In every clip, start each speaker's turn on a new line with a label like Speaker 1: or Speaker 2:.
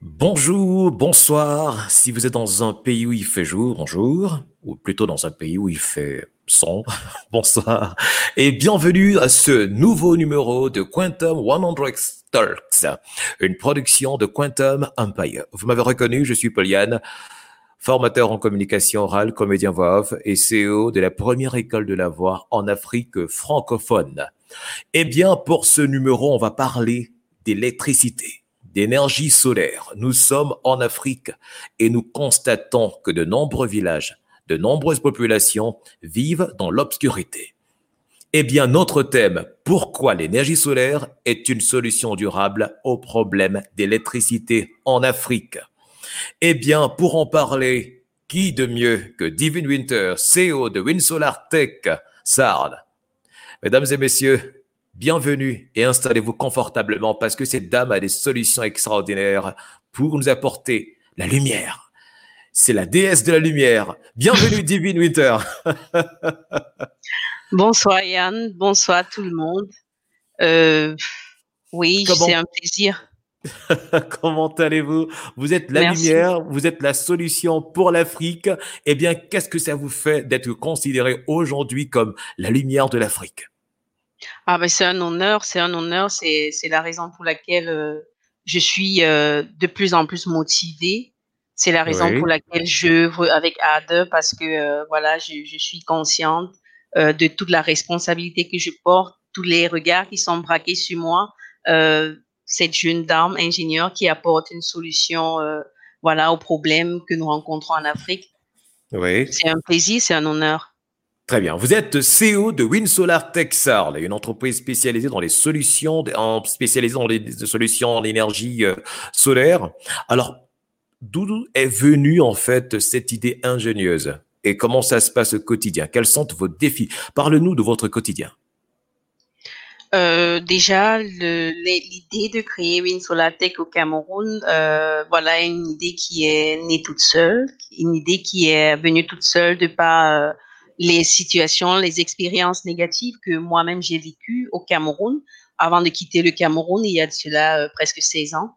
Speaker 1: Bonjour, bonsoir. Si vous êtes dans un pays où il fait jour, bonjour. Ou plutôt dans un pays où il fait sombre, bonsoir. Et bienvenue à ce nouveau numéro de Quantum 100 Talks, une production de Quantum Empire. Vous m'avez reconnu, je suis Poliane, formateur en communication orale, comédien voix off et CEO de la première école de la voix en Afrique francophone. Eh bien, pour ce numéro, on va parler d'électricité d'énergie solaire. Nous sommes en Afrique et nous constatons que de nombreux villages, de nombreuses populations vivent dans l'obscurité. Eh bien, notre thème, pourquoi l'énergie solaire est une solution durable au problème d'électricité en Afrique? Eh bien, pour en parler, qui de mieux que Divine Winter, CEO de WinSolar Tech, SARD. Mesdames et messieurs, Bienvenue et installez-vous confortablement parce que cette dame a des solutions extraordinaires pour nous apporter la lumière. C'est la déesse de la lumière. Bienvenue Divine Winter.
Speaker 2: bonsoir Yann, bonsoir tout le monde. Euh, oui, c'est un plaisir.
Speaker 1: Comment allez-vous? Vous êtes la lumière, vous êtes la solution pour l'Afrique. Eh bien, qu'est-ce que ça vous fait d'être considéré aujourd'hui comme la lumière de l'Afrique?
Speaker 2: Ah ben c'est un honneur, c'est un honneur, c'est la raison pour laquelle euh, je suis euh, de plus en plus motivée. C'est la raison pour laquelle je veux avec ADE parce que euh, voilà, je, je, suis consciente de toute la responsabilité que je porte, tous les regards qui sont braqués sur moi. cette jeune dame ingénieure qui apporte une solution voilà aux problèmes que nous rencontrons en Afrique. Oui. C'est un plaisir, c'est un honneur.
Speaker 1: Très bien. Vous êtes CEO de WinSolar Texar, une entreprise spécialisée dans les solutions, en, spécialisée dans les solutions en énergie euh, solaire. Alors, d'où est venue en fait cette idée ingénieuse? Et comment ça se passe au quotidien? Quels sont vos défis? Parle-nous de votre quotidien.
Speaker 2: Euh, déjà, l'idée de créer WinSolar Tech au Cameroun, euh, voilà une idée qui est née toute seule, une idée qui est venue toute seule de pas les situations, les expériences négatives que moi-même j'ai vécues au Cameroun avant de quitter le Cameroun il y a de cela euh, presque 16 ans.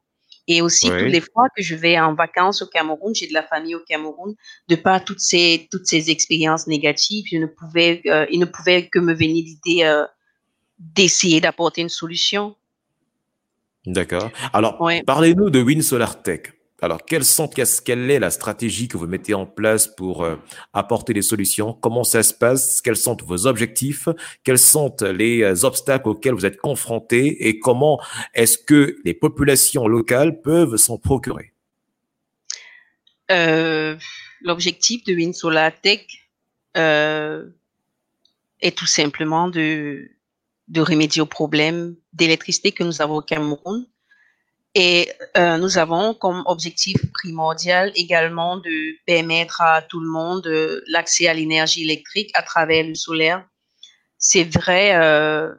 Speaker 2: Et aussi, toutes les fois que je vais en vacances au Cameroun, j'ai de la famille au Cameroun, de par toutes ces, toutes ces expériences négatives, je ne pouvais, euh, il ne pouvait que me venir l'idée euh, d'essayer d'apporter une solution.
Speaker 1: D'accord. Alors, parlez-nous de Win Solar Tech. Alors, quelle, est la stratégie que vous mettez en place pour euh, apporter des solutions? Comment ça se passe? Quels sont vos objectifs? Quels sont les euh, obstacles auxquels vous êtes confrontés? Et comment est-ce que les populations locales peuvent s'en procurer?
Speaker 2: Euh, L'objectif de WinSolar Tech est tout simplement de, de remédier aux problèmes d'électricité que nous avons au Cameroun et euh, nous avons comme objectif primordial également de permettre à tout le monde euh, l'accès à l'énergie électrique à travers le solaire. C'est vrai, euh,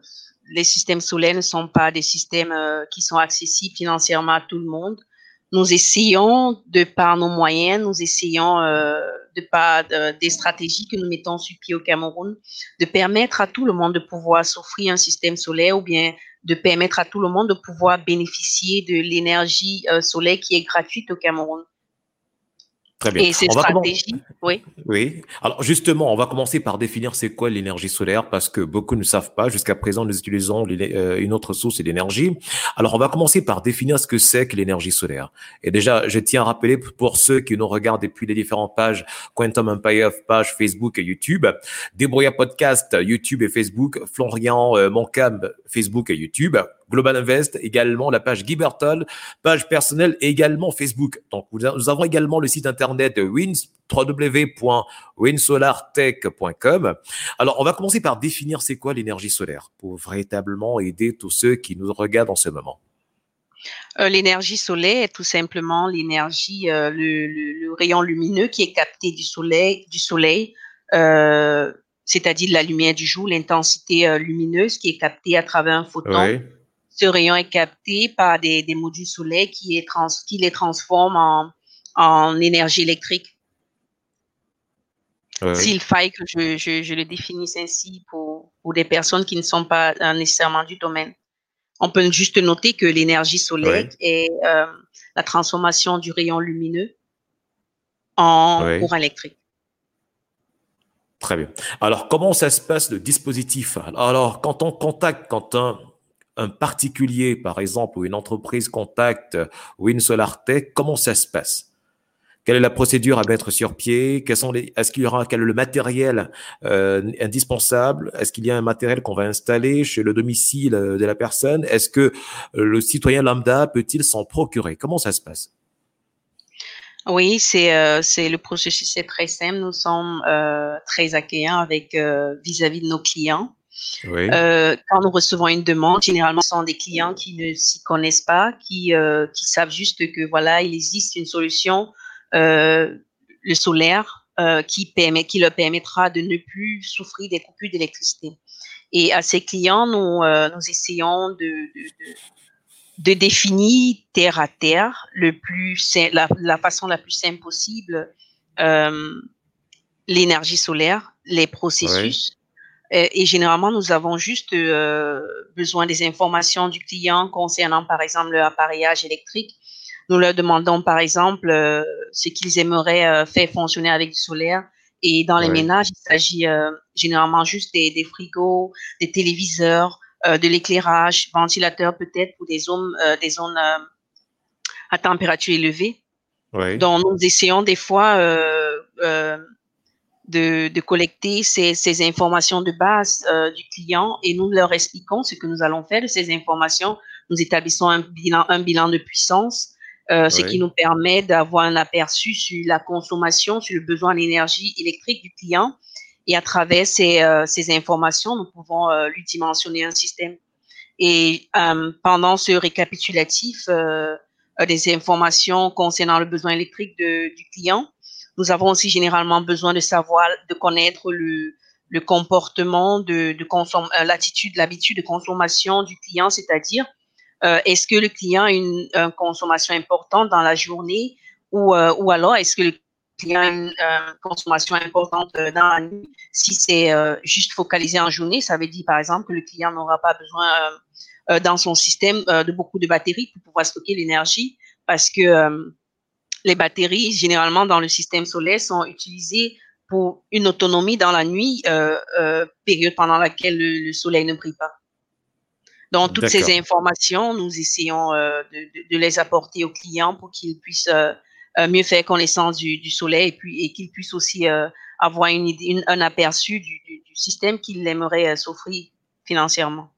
Speaker 2: les systèmes solaires ne sont pas des systèmes euh, qui sont accessibles financièrement à tout le monde. Nous essayons, de par nos moyens, nous essayons, euh, de par des stratégies que nous mettons sur pied au Cameroun, de permettre à tout le monde de pouvoir s'offrir un système solaire ou bien de permettre à tout le monde de pouvoir bénéficier de l'énergie euh, solaire qui est gratuite au Cameroun.
Speaker 1: Très bien. Et ces stratégies, oui. Oui. Alors justement, on va commencer par définir c'est quoi l'énergie solaire parce que beaucoup ne savent pas. Jusqu'à présent, nous utilisons euh, une autre source d'énergie. Alors on va commencer par définir ce que c'est que l'énergie solaire. Et déjà, je tiens à rappeler pour ceux qui nous regardent depuis les différentes pages Quantum Empire, page Facebook et YouTube, Débrouilla Podcast, YouTube et Facebook, Florian euh, Moncam, Facebook et YouTube, Global Invest, également la page Gibertal, page personnelle également Facebook. Donc, nous avons également le site internet Wins, www.winsolartech.com. Alors, on va commencer par définir c'est quoi l'énergie solaire pour véritablement aider tous ceux qui nous regardent en ce moment.
Speaker 2: Euh, l'énergie solaire est tout simplement l'énergie, euh, le, rayon lumineux qui est capté du soleil, du soleil euh, c'est-à-dire la lumière du jour, l'intensité lumineuse qui est captée à travers un photon ce rayon est capté par des, modules solaires qui, est trans, qui les transforment en, énergie électrique. S'il faille que je, le définisse ainsi pour, pour des personnes qui ne sont pas nécessairement du domaine. On peut juste noter que l'énergie solaire est, euh, la transformation du rayon lumineux en courant électrique.
Speaker 1: Très bien. Alors, comment ça se passe le dispositif? Alors, quand on contacte, quand un, un particulier, par exemple, ou une entreprise contacte WinSolarTech, comment ça se passe? Quelle est la procédure à mettre sur pied? Est-ce qu'il y aura quel est le matériel euh, indispensable? Est-ce qu'il y a un matériel qu'on va installer chez le domicile euh, de la personne? Est-ce que euh, le citoyen lambda peut-il s'en procurer? Comment ça se passe?
Speaker 2: Oui, c'est euh, le processus est très simple. Nous sommes euh, très accueillants avec vis-à-vis de nos clients. Oui. Euh, quand nous recevons une demande, généralement, ce sont des clients qui ne s'y connaissent pas, qui, qui savent juste que voilà, il existe une solution euh, le solaire euh, qui, permet, qui leur permettra de ne plus souffrir des coupures d'électricité. Et à ces clients, nous, euh, nous essayons de, de, de, définir terre à terre le plus, la, la façon la plus simple possible l'énergie solaire, les processus. Et, généralement, nous avons juste besoin des informations du client concernant, par exemple, le appareillage électrique nous leur demandons, par exemple, euh, ce qu'ils aimeraient euh, faire fonctionner avec du solaire. Et dans les ménages, il s'agit euh, généralement juste des, frigos, des téléviseurs, de l'éclairage, ventilateurs peut-être pour des zones, des zones à température élevée. Donc, nous essayons des fois de, collecter ces, ces, informations de base du client et nous leur expliquons ce que nous allons faire de ces informations. Nous établissons un bilan, un bilan de puissance euh, ce qui nous permet d'avoir un aperçu sur la consommation, sur le besoin d'énergie électrique du client. Et à travers ces, euh, ces informations, nous pouvons euh, lui dimensionner un système. Et pendant ce récapitulatif des informations concernant le besoin électrique de, du client, nous avons aussi généralement besoin de savoir, de connaître le, le comportement de, de consomm l'attitude, l'habitude de consommation du client, c'est-à-dire euh, est-ce que le client a une, consommation importante dans la journée ou, euh, ou alors est-ce que le client a une consommation importante euh, dans la nuit? Si c'est juste focalisé en journée, ça veut dire par exemple que le client n'aura pas besoin dans son système de beaucoup de batteries pour pouvoir stocker l'énergie parce que les batteries, généralement dans le système solaire, sont utilisées pour une autonomie dans la nuit, période pendant laquelle le soleil ne brille pas. Donc, toutes ces informations, nous essayons euh, de, les apporter aux clients pour qu'ils puissent euh, euh, mieux faire connaissance du, soleil et puis et qu'ils puissent aussi avoir une, un aperçu du, système qu'ils aimeraient s'offrir financièrement.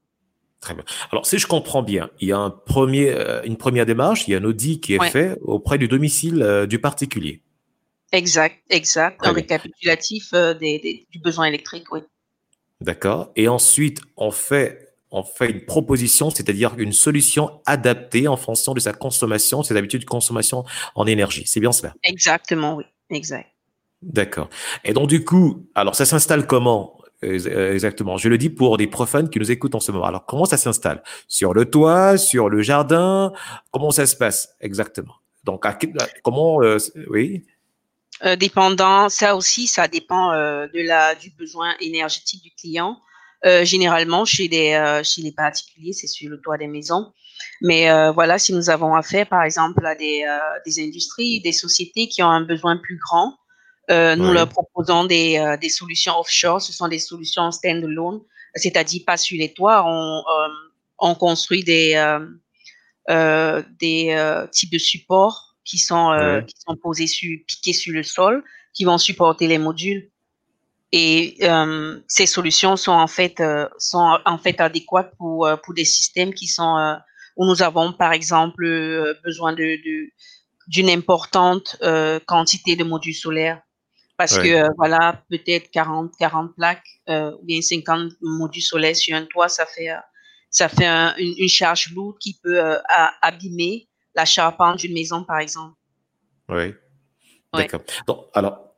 Speaker 1: Très bien. Alors, si je comprends bien, il y a un premier, une première démarche, il y a un audit qui est fait auprès du domicile du particulier.
Speaker 2: Exact, exact. un récapitulatif des, du besoin électrique, oui.
Speaker 1: D'accord. Et ensuite, on fait on fait une proposition, c'est-à-dire une solution adaptée en fonction de sa consommation, ses habitudes de consommation en énergie. C'est bien cela?
Speaker 2: Exactement, oui. Exact.
Speaker 1: D'accord. Et donc du coup, alors ça s'installe comment? euh, exactement Je le dis pour des profanes qui nous écoutent en ce moment. Alors comment ça s'installe? Sur le toit, sur le jardin? Comment ça se passe? Exactement Donc comment euh, Oui?
Speaker 2: Euh, dépendant, ça aussi, ça dépend de la du besoin énergétique du client. Euh, généralement, chez les, euh, chez les particuliers, c'est sur le toit des maisons. Mais euh, voilà, si nous avons affaire, par exemple, à des, des industries, des sociétés qui ont un besoin plus grand, nous leur proposons des, des solutions offshore. Ce sont des solutions stand-alone, c'est-à-dire pas sur les toits. On, on construit des, des types de supports qui sont, qui sont posés sur, piqués sur le sol, qui vont supporter les modules. Et euh, ces solutions sont en fait euh, sont en fait adéquates pour euh, pour des systèmes qui sont euh, où nous avons par exemple besoin de d'une importante quantité de modules solaires parce que voilà peut-être 40 40 plaques ou bien 50 modules solaires sur un toit ça fait ça fait une, une, charge lourde qui peut abîmer la charpente d'une maison par exemple.
Speaker 1: Oui. D'accord. Alors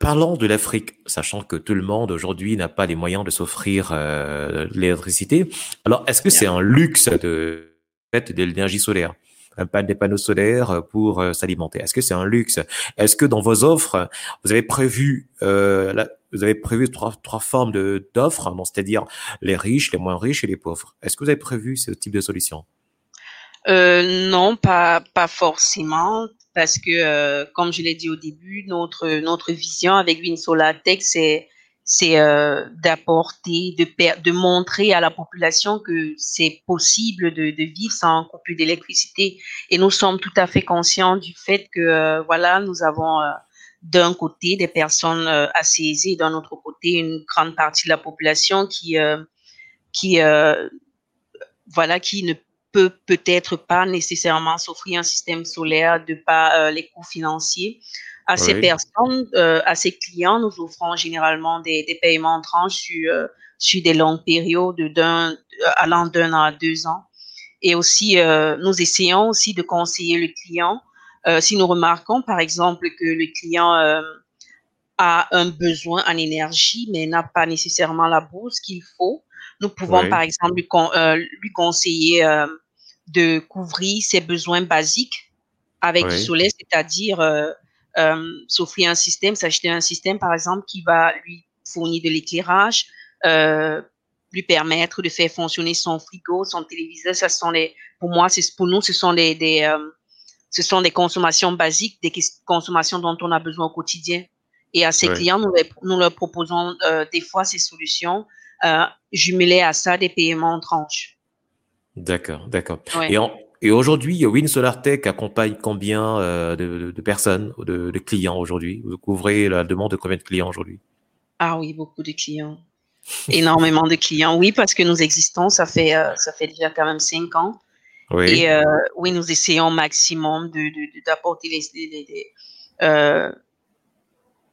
Speaker 1: Parlons de l'Afrique, sachant que tout le monde aujourd'hui n'a pas les moyens de s'offrir euh, l'électricité. Alors, est-ce que c'est un luxe de, de l'énergie solaire? Des panneaux solaires pour euh, s'alimenter. Est-ce que c'est un luxe? Est-ce que dans vos offres, vous avez prévu euh, vous avez prévu trois, formes d'offres, c'est-à-dire les riches, les moins riches et les pauvres. Est-ce que vous avez prévu ce type de solution?
Speaker 2: Non, pas, pas forcément, parce que, comme je l'ai dit au début, notre, notre vision avec Winsolatech, c'est c'est euh, d'apporter, de, montrer à la population que c'est possible de, vivre sans coupure d'électricité. Et nous sommes tout à fait conscients du fait que, euh, voilà, nous avons euh, d'un côté des personnes assez aisées, d'un autre côté une grande partie de la population qui, qui, voilà, qui ne peut peut-être pas nécessairement s'offrir un système solaire de pas les coûts financiers. À ces personnes, euh, à ces clients, nous offrons généralement des, des paiements en tranches sur, euh, sur des longues périodes d'un, allant d'un an à deux ans. Et aussi, euh, nous essayons aussi de conseiller le client. si nous remarquons, par exemple, que le client a un besoin en énergie, mais n'a pas nécessairement la bourse qu'il faut, nous pouvons, par exemple, lui, lui conseiller de couvrir ses besoins basiques avec du soleil, c'est-à-dire euh, s'offrir un système, s'acheter un système, par exemple, qui va lui fournir de l'éclairage, euh, lui permettre de faire fonctionner son frigo, son téléviseur. Ça sont les, pour moi, c'est pour nous, ce sont des, des euh, ce sont des consommations basiques, des consommations dont on a besoin au quotidien. Et à ces clients, nous, nous, leur proposons euh, des fois ces solutions euh, jumelées à ça des paiements en tranches.
Speaker 1: D'accord, d'accord. Et en, et aujourd'hui, Win Solar Tech accompagne combien euh, de, de, personnes, de, de clients aujourd'hui? Vous couvrez la demande de combien de clients aujourd'hui?
Speaker 2: Ah oui, beaucoup de clients. Énormément de clients, oui, parce que nous existons, ça fait, euh, ça fait déjà quand même cinq ans. Oui. Et euh, oui, nous essayons au maximum d'apporter de, les, les,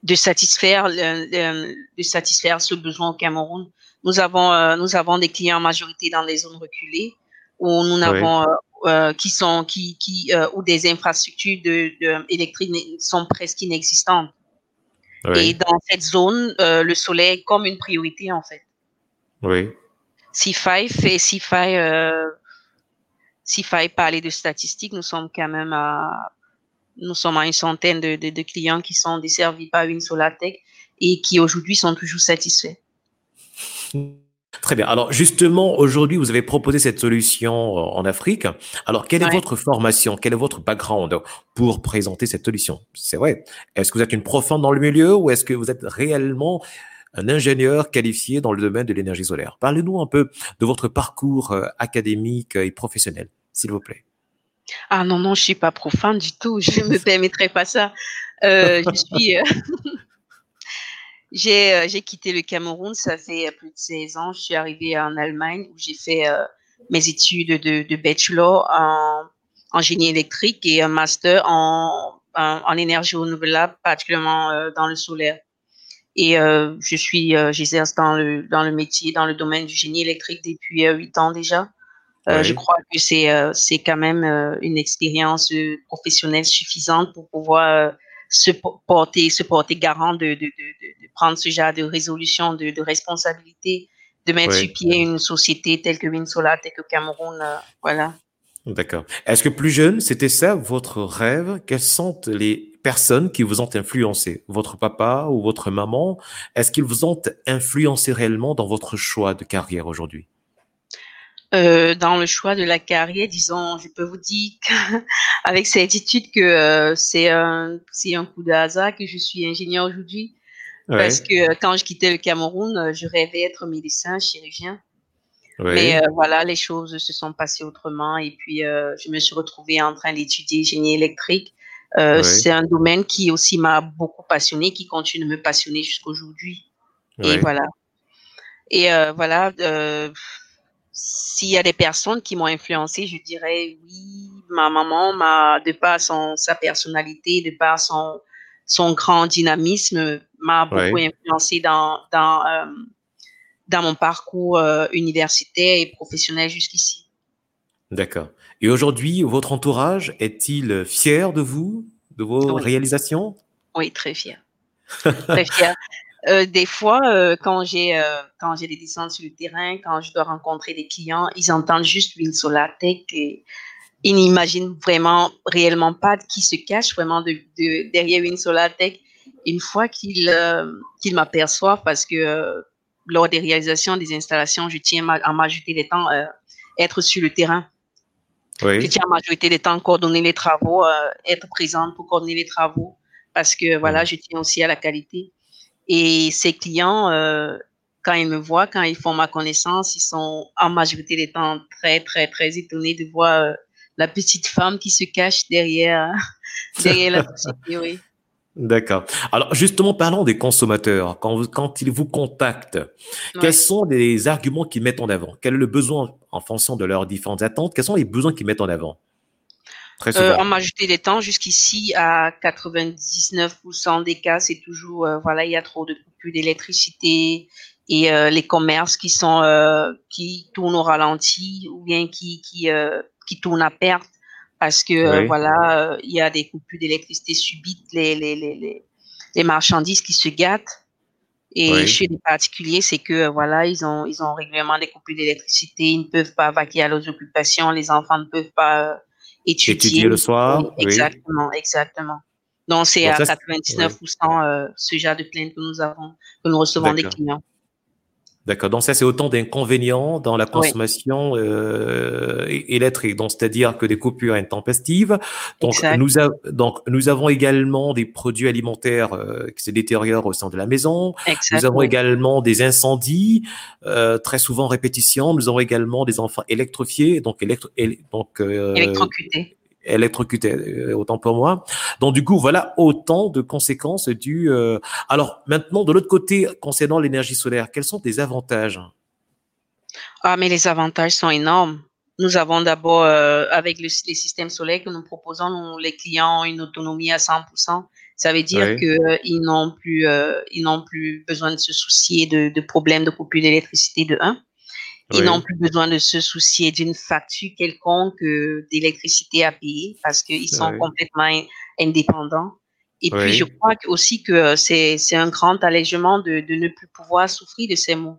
Speaker 2: de satisfaire de satisfaire ce besoin au Cameroun. Nous avons nous avons des clients en majorité dans les zones reculées où nous n'avons oui. Euh, qui sont qui qui euh, ou des infrastructures de, de électriques sont presque inexistantes. Et dans cette zone, euh, le soleil est comme une priorité en fait.
Speaker 1: Oui.
Speaker 2: Si faille fait si faille si faille parler de statistiques, nous sommes quand même à nous sommes à une centaine de, de, de clients qui sont desservis par une Solatech et qui aujourd'hui sont toujours satisfaits.
Speaker 1: Très bien. Alors justement, aujourd'hui, vous avez proposé cette solution en Afrique. Alors, quelle est ouais. votre formation? Quel est votre background pour présenter cette solution? C'est vrai. Est-ce que vous êtes une profonde dans le milieu ou est-ce que vous êtes réellement un ingénieur qualifié dans le domaine de l'énergie solaire? Parlez-nous un peu de votre parcours euh, académique et professionnel, s'il vous plaît.
Speaker 2: Ah non, non, je suis pas profane du tout. Je ne me permettrai pas ça. Euh, je suis... Euh... J'ai euh, quitté le Cameroun, ça fait plus de 16 ans. Je suis arrivée en Allemagne où j'ai fait euh, mes études de, de bachelor en, en, génie électrique et un master en, en, en énergie renouvelable, particulièrement euh, dans le solaire. Et euh, je suis, euh, j'exerce dans le dans le métier, dans le domaine du génie électrique depuis huit ans déjà. Oui. Je crois que c'est c'est quand même une expérience professionnelle suffisante pour pouvoir se porter, se porter garant de, de, de, de, prendre ce genre de résolution, de, de responsabilité, de mettre oui. sur pied une société telle que Winsola, telle que Cameroun, euh, voilà.
Speaker 1: D'accord. Est-ce que plus jeune, c'était ça votre rêve? Quelles sont les personnes qui vous ont influencé? Votre papa ou votre maman? Est-ce qu'ils vous ont influencé réellement dans votre choix de carrière aujourd'hui?
Speaker 2: Euh, dans le choix de la carrière, disons, je peux vous dire avec certitude que euh, c'est un, coup de hasard que je suis ingénieur aujourd'hui. Ouais. Parce que euh, quand je quittais le Cameroun, euh, je rêvais être médecin, chirurgien. Ouais. Mais euh, voilà, les choses se sont passées autrement et puis je me suis retrouvée en train d'étudier génie électrique. Ouais. C'est un domaine qui aussi m'a beaucoup passionné, qui continue de me passionner jusqu'aujourd'hui. Et voilà. Et voilà s'il y a des personnes qui m'ont influencé, je dirais oui, ma maman m'a, de par son, sa personnalité, de par son, son grand dynamisme, m'a beaucoup oui. influencé dans, dans, euh, dans mon parcours euh, universitaire et professionnel jusqu'ici.
Speaker 1: D'accord. Et aujourd'hui, votre entourage est-il fier de vous, de vos oui. réalisations?
Speaker 2: Oui, très fier. très fier. Euh, des fois, euh, quand j'ai euh, quand j'ai des descentes sur le terrain, quand je dois rencontrer des clients, ils entendent juste une Solatech et ils n'imaginent vraiment réellement pas qui se cache vraiment de, de, derrière une Solatech. Une fois qu'ils qu'ils m'aperçoivent, parce que lors des réalisations des installations, je tiens à m'ajouter les temps être sur le terrain. Oui. Je tiens la majorité des temps coordonner les travaux, être présente pour coordonner les travaux parce que voilà, je tiens aussi à la qualité. Et ces clients, euh, quand ils me voient, quand ils font ma connaissance, ils sont en majorité des temps très, très, très étonnés de voir euh, la petite femme qui se cache derrière, derrière la société, oui.
Speaker 1: D'accord. Alors justement, parlons des consommateurs. Quand, quand ils vous contactent, quels sont les arguments qu'ils mettent en avant? Quel est le besoin en fonction de leurs différentes attentes? Quels sont les besoins qu'ils mettent en avant?
Speaker 2: Très euh, en majorité des temps, jusqu'ici, à 99% des cas, c'est toujours, euh, voilà, il y a trop de coupures d'électricité et euh, les commerces qui sont qui tournent au ralenti ou bien qui qui qui tournent à perte parce que voilà, il y a des coupures d'électricité subites, les, les, les, les, marchandises qui se gâtent. Et chez les particuliers, c'est que voilà, ils ont ils ont régulièrement des coupures d'électricité, ils ne peuvent pas vaquer à leurs occupations, les enfants ne peuvent pas étudier.
Speaker 1: Étudier le soir.
Speaker 2: exactement, exactement. Donc c'est à 99% ce genre de plaintes que nous avons, que nous recevons des clients.
Speaker 1: D'accord. Donc ça, c'est autant d'inconvénients dans la consommation euh, électrique. Donc c'est-à-dire que des coupures intempestives. Donc nous, donc nous avons également des produits alimentaires euh, qui se détériorent au sein de la maison. Nous avons également des incendies, euh, très souvent répétition. Nous avons également des enfants électrifiés, donc électro, donc
Speaker 2: euh, électrocutés
Speaker 1: électrocuté, euh, autant pour moi. Donc du coup, voilà autant de conséquences du. Euh, alors maintenant, de l'autre côté, concernant l'énergie solaire, quels sont tes avantages?
Speaker 2: Ah, mais les avantages sont énormes. Nous avons d'abord, euh, avec les systèmes solaires que nous proposons, les clients ont une autonomie à 100%. Ça veut dire qu'ils n'ont plus, ils n'ont plus besoin de se soucier de, de problèmes de coupure d'électricité de 1. Ils n'ont plus besoin de se soucier d'une facture quelconque euh, d'électricité à payer parce qu'ils sont complètement indépendants. Et puis, je crois aussi que euh, c'est un grand allègement de, de, ne plus pouvoir souffrir de ces maux.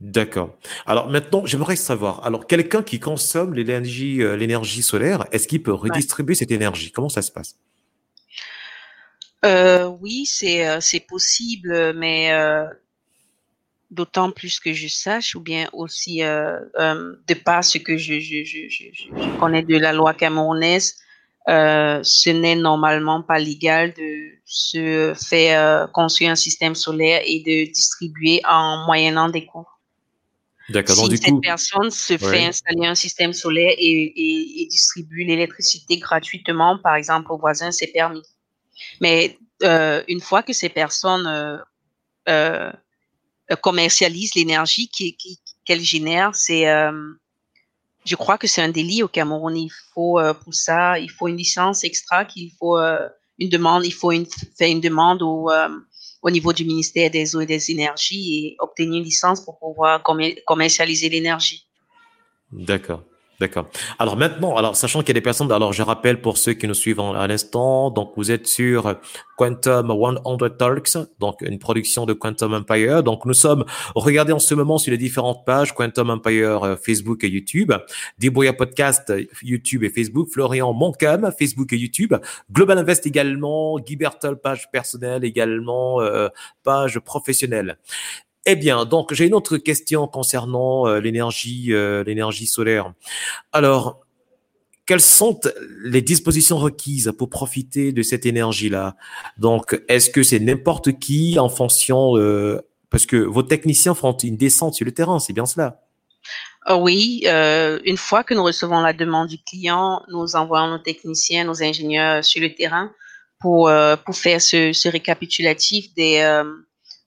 Speaker 1: D'accord. Alors maintenant, j'aimerais savoir, alors quelqu'un qui consomme l'énergie euh, l'énergie solaire, est-ce qu'il peut redistribuer cette énergie? Comment ça se passe?
Speaker 2: Euh, Oui, c'est possible, mais d'autant plus que je sache, ou bien aussi euh, euh, de par ce que je, je, je, je, connais de la loi camerounaise, euh, ce n'est normalement pas légal de se faire construire un système solaire et de distribuer en moyennant des coûts.
Speaker 1: D'accord.
Speaker 2: Si cette personne se fait installer un système solaire et, et, et distribue l'électricité gratuitement, par exemple aux voisins, c'est permis. Mais une fois que ces personnes commercialise l'énergie qu'elle génère. C'est, euh, je crois que c'est un délit au Cameroun. Il faut euh, pour ça, il faut une licence extra, qu'il faut une demande, il faut faire une demande au, au niveau du ministère des eaux et des énergies et obtenir une licence pour pouvoir commercialiser l'énergie.
Speaker 1: D'accord. D'accord. Alors maintenant, alors sachant qu'il y a des personnes, alors je rappelle pour ceux qui nous suivent à l'instant, donc vous êtes sur Quantum 100 Talks, donc une production de Quantum Empire. Donc nous sommes, regardez en ce moment sur les différentes pages Quantum Empire euh, Facebook et YouTube, Débrouillard Podcast YouTube et Facebook, Florian Moncam Facebook et YouTube, Global Invest également, Guy page personnelle également, euh, page professionnelle. Eh bien, donc j'ai une autre question concernant euh, l'énergie, euh, l'énergie solaire. Alors, quelles sont les dispositions requises pour profiter de cette énergie-là? Donc, est-ce que c'est n'importe qui en fonction euh, parce que vos techniciens font une descente sur le terrain, c'est bien cela?
Speaker 2: Oui, une fois que nous recevons la demande du client, nous envoyons nos techniciens, nos ingénieurs sur le terrain pour pour faire ce récapitulatif des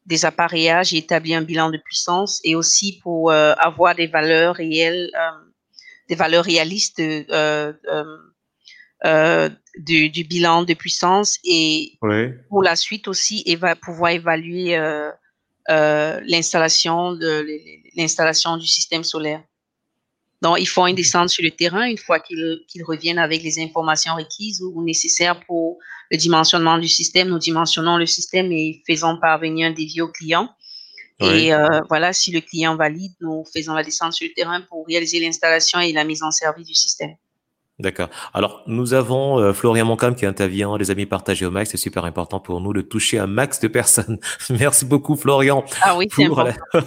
Speaker 2: des appareillages et établir un bilan de puissance et aussi pour euh, avoir des valeurs réelles, euh, des valeurs réalistes euh, du, du, bilan de puissance et pour la suite aussi pouvoir évaluer l'installation de l'installation du système solaire. Donc, ils font une descente sur le terrain une fois qu'ils reviennent avec les informations requises ou nécessaires pour le dimensionnement du système. Nous dimensionnons le système et faisons parvenir un devis au client. Et euh, voilà, si le client valide, nous faisons la descente sur le terrain pour réaliser l'installation et la mise en service du système.
Speaker 1: D'accord. Alors, nous avons euh, Florian Moncam qui intervient, les amis partagés au max. C'est super important pour nous de toucher un max de personnes. Merci beaucoup, Florian.
Speaker 2: Ah oui, c'est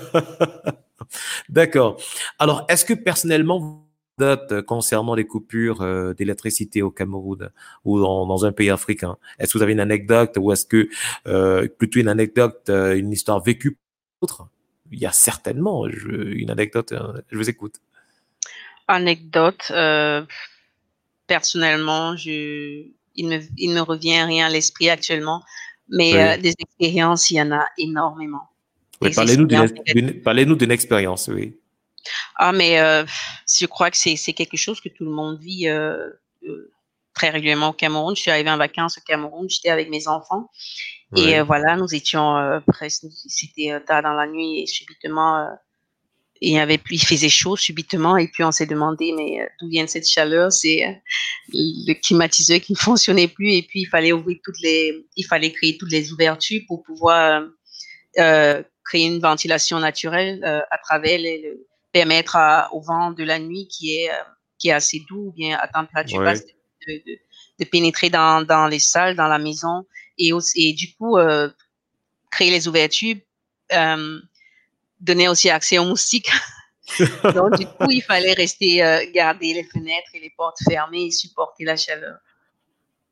Speaker 1: D'accord. Alors, est-ce que personnellement, anecdote concernant les coupures euh, d'électricité au Cameroun ou dans, dans, un pays africain Est-ce que vous avez une anecdote ou est-ce que euh, plutôt une anecdote, euh, une histoire vécue autre Il y a certainement une anecdote. je vous écoute.
Speaker 2: Anecdote. personnellement, je, il me, il me revient rien à l'esprit actuellement, mais des expériences, il y en a énormément.
Speaker 1: parlez-nous d'une expérience, oui.
Speaker 2: Ah, mais euh, je crois que c'est quelque chose que tout le monde vit euh, euh, très régulièrement au Cameroun. Je suis arrivée en vacances au Cameroun, j'étais avec mes enfants. Et voilà, nous étions presque, c'était tard dans la nuit et subitement, il y avait, il faisait chaud subitement et puis on s'est demandé mais d'où vient cette chaleur? C'est le climatiseur qui ne fonctionnait plus et puis il fallait ouvrir toutes les, il fallait créer toutes les ouvertures pour pouvoir créer une ventilation naturelle à travers les, permettre au vent de la nuit qui est, euh, qui est assez doux, bien à température basse, de, de, pénétrer dans, dans, les salles, dans la maison, et, aussi, et du coup, euh, créer les ouvertures, euh, donner aussi accès aux moustiques. Donc, du coup, il fallait rester, euh, garder les fenêtres et les portes fermées et supporter la chaleur.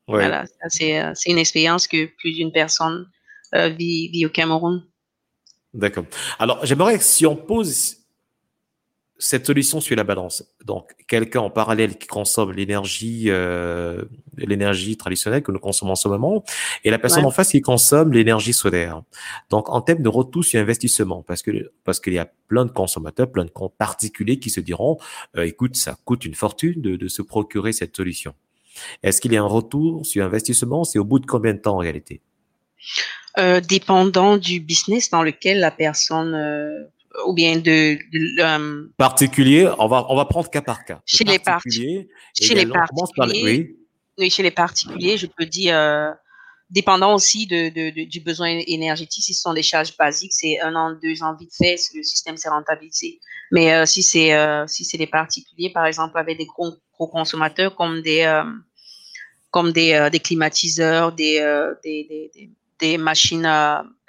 Speaker 2: Voilà, c'est une expérience que plus d'une personne vit, vit au Cameroun.
Speaker 1: D'accord. Alors, j'aimerais que si on pose cette solution suit la balance. Donc, quelqu'un en parallèle qui consomme l'énergie, euh, l'énergie traditionnelle que nous consommons en ce moment, et la personne en face qui consomme l'énergie solaire. Donc, en termes de retour sur investissement, parce que parce qu'il y a plein de consommateurs, plein de particuliers qui se diront, euh, écoute, ça coûte une fortune de, de se procurer cette solution. Est-ce qu'il y a un retour sur investissement? C'est au bout de combien de temps en réalité?
Speaker 2: Euh, Dépendant du business dans lequel la personne euh, ou bien de,
Speaker 1: euh, particulier. On va on va prendre cas par cas.
Speaker 2: Chez les particuliers. Chez les particuliers. oui. chez les particuliers, je peux dire euh, dépendant aussi de, de, du besoin énergétique. Si ce sont des charges basiques, c'est un an, deux ans vite fait, le système s'est rentabilisé. Mais euh, si c'est euh, si c'est des particuliers, par exemple, avec des gros, gros consommateurs comme des euh, comme des, des climatiseurs, des, des, des, des, machines,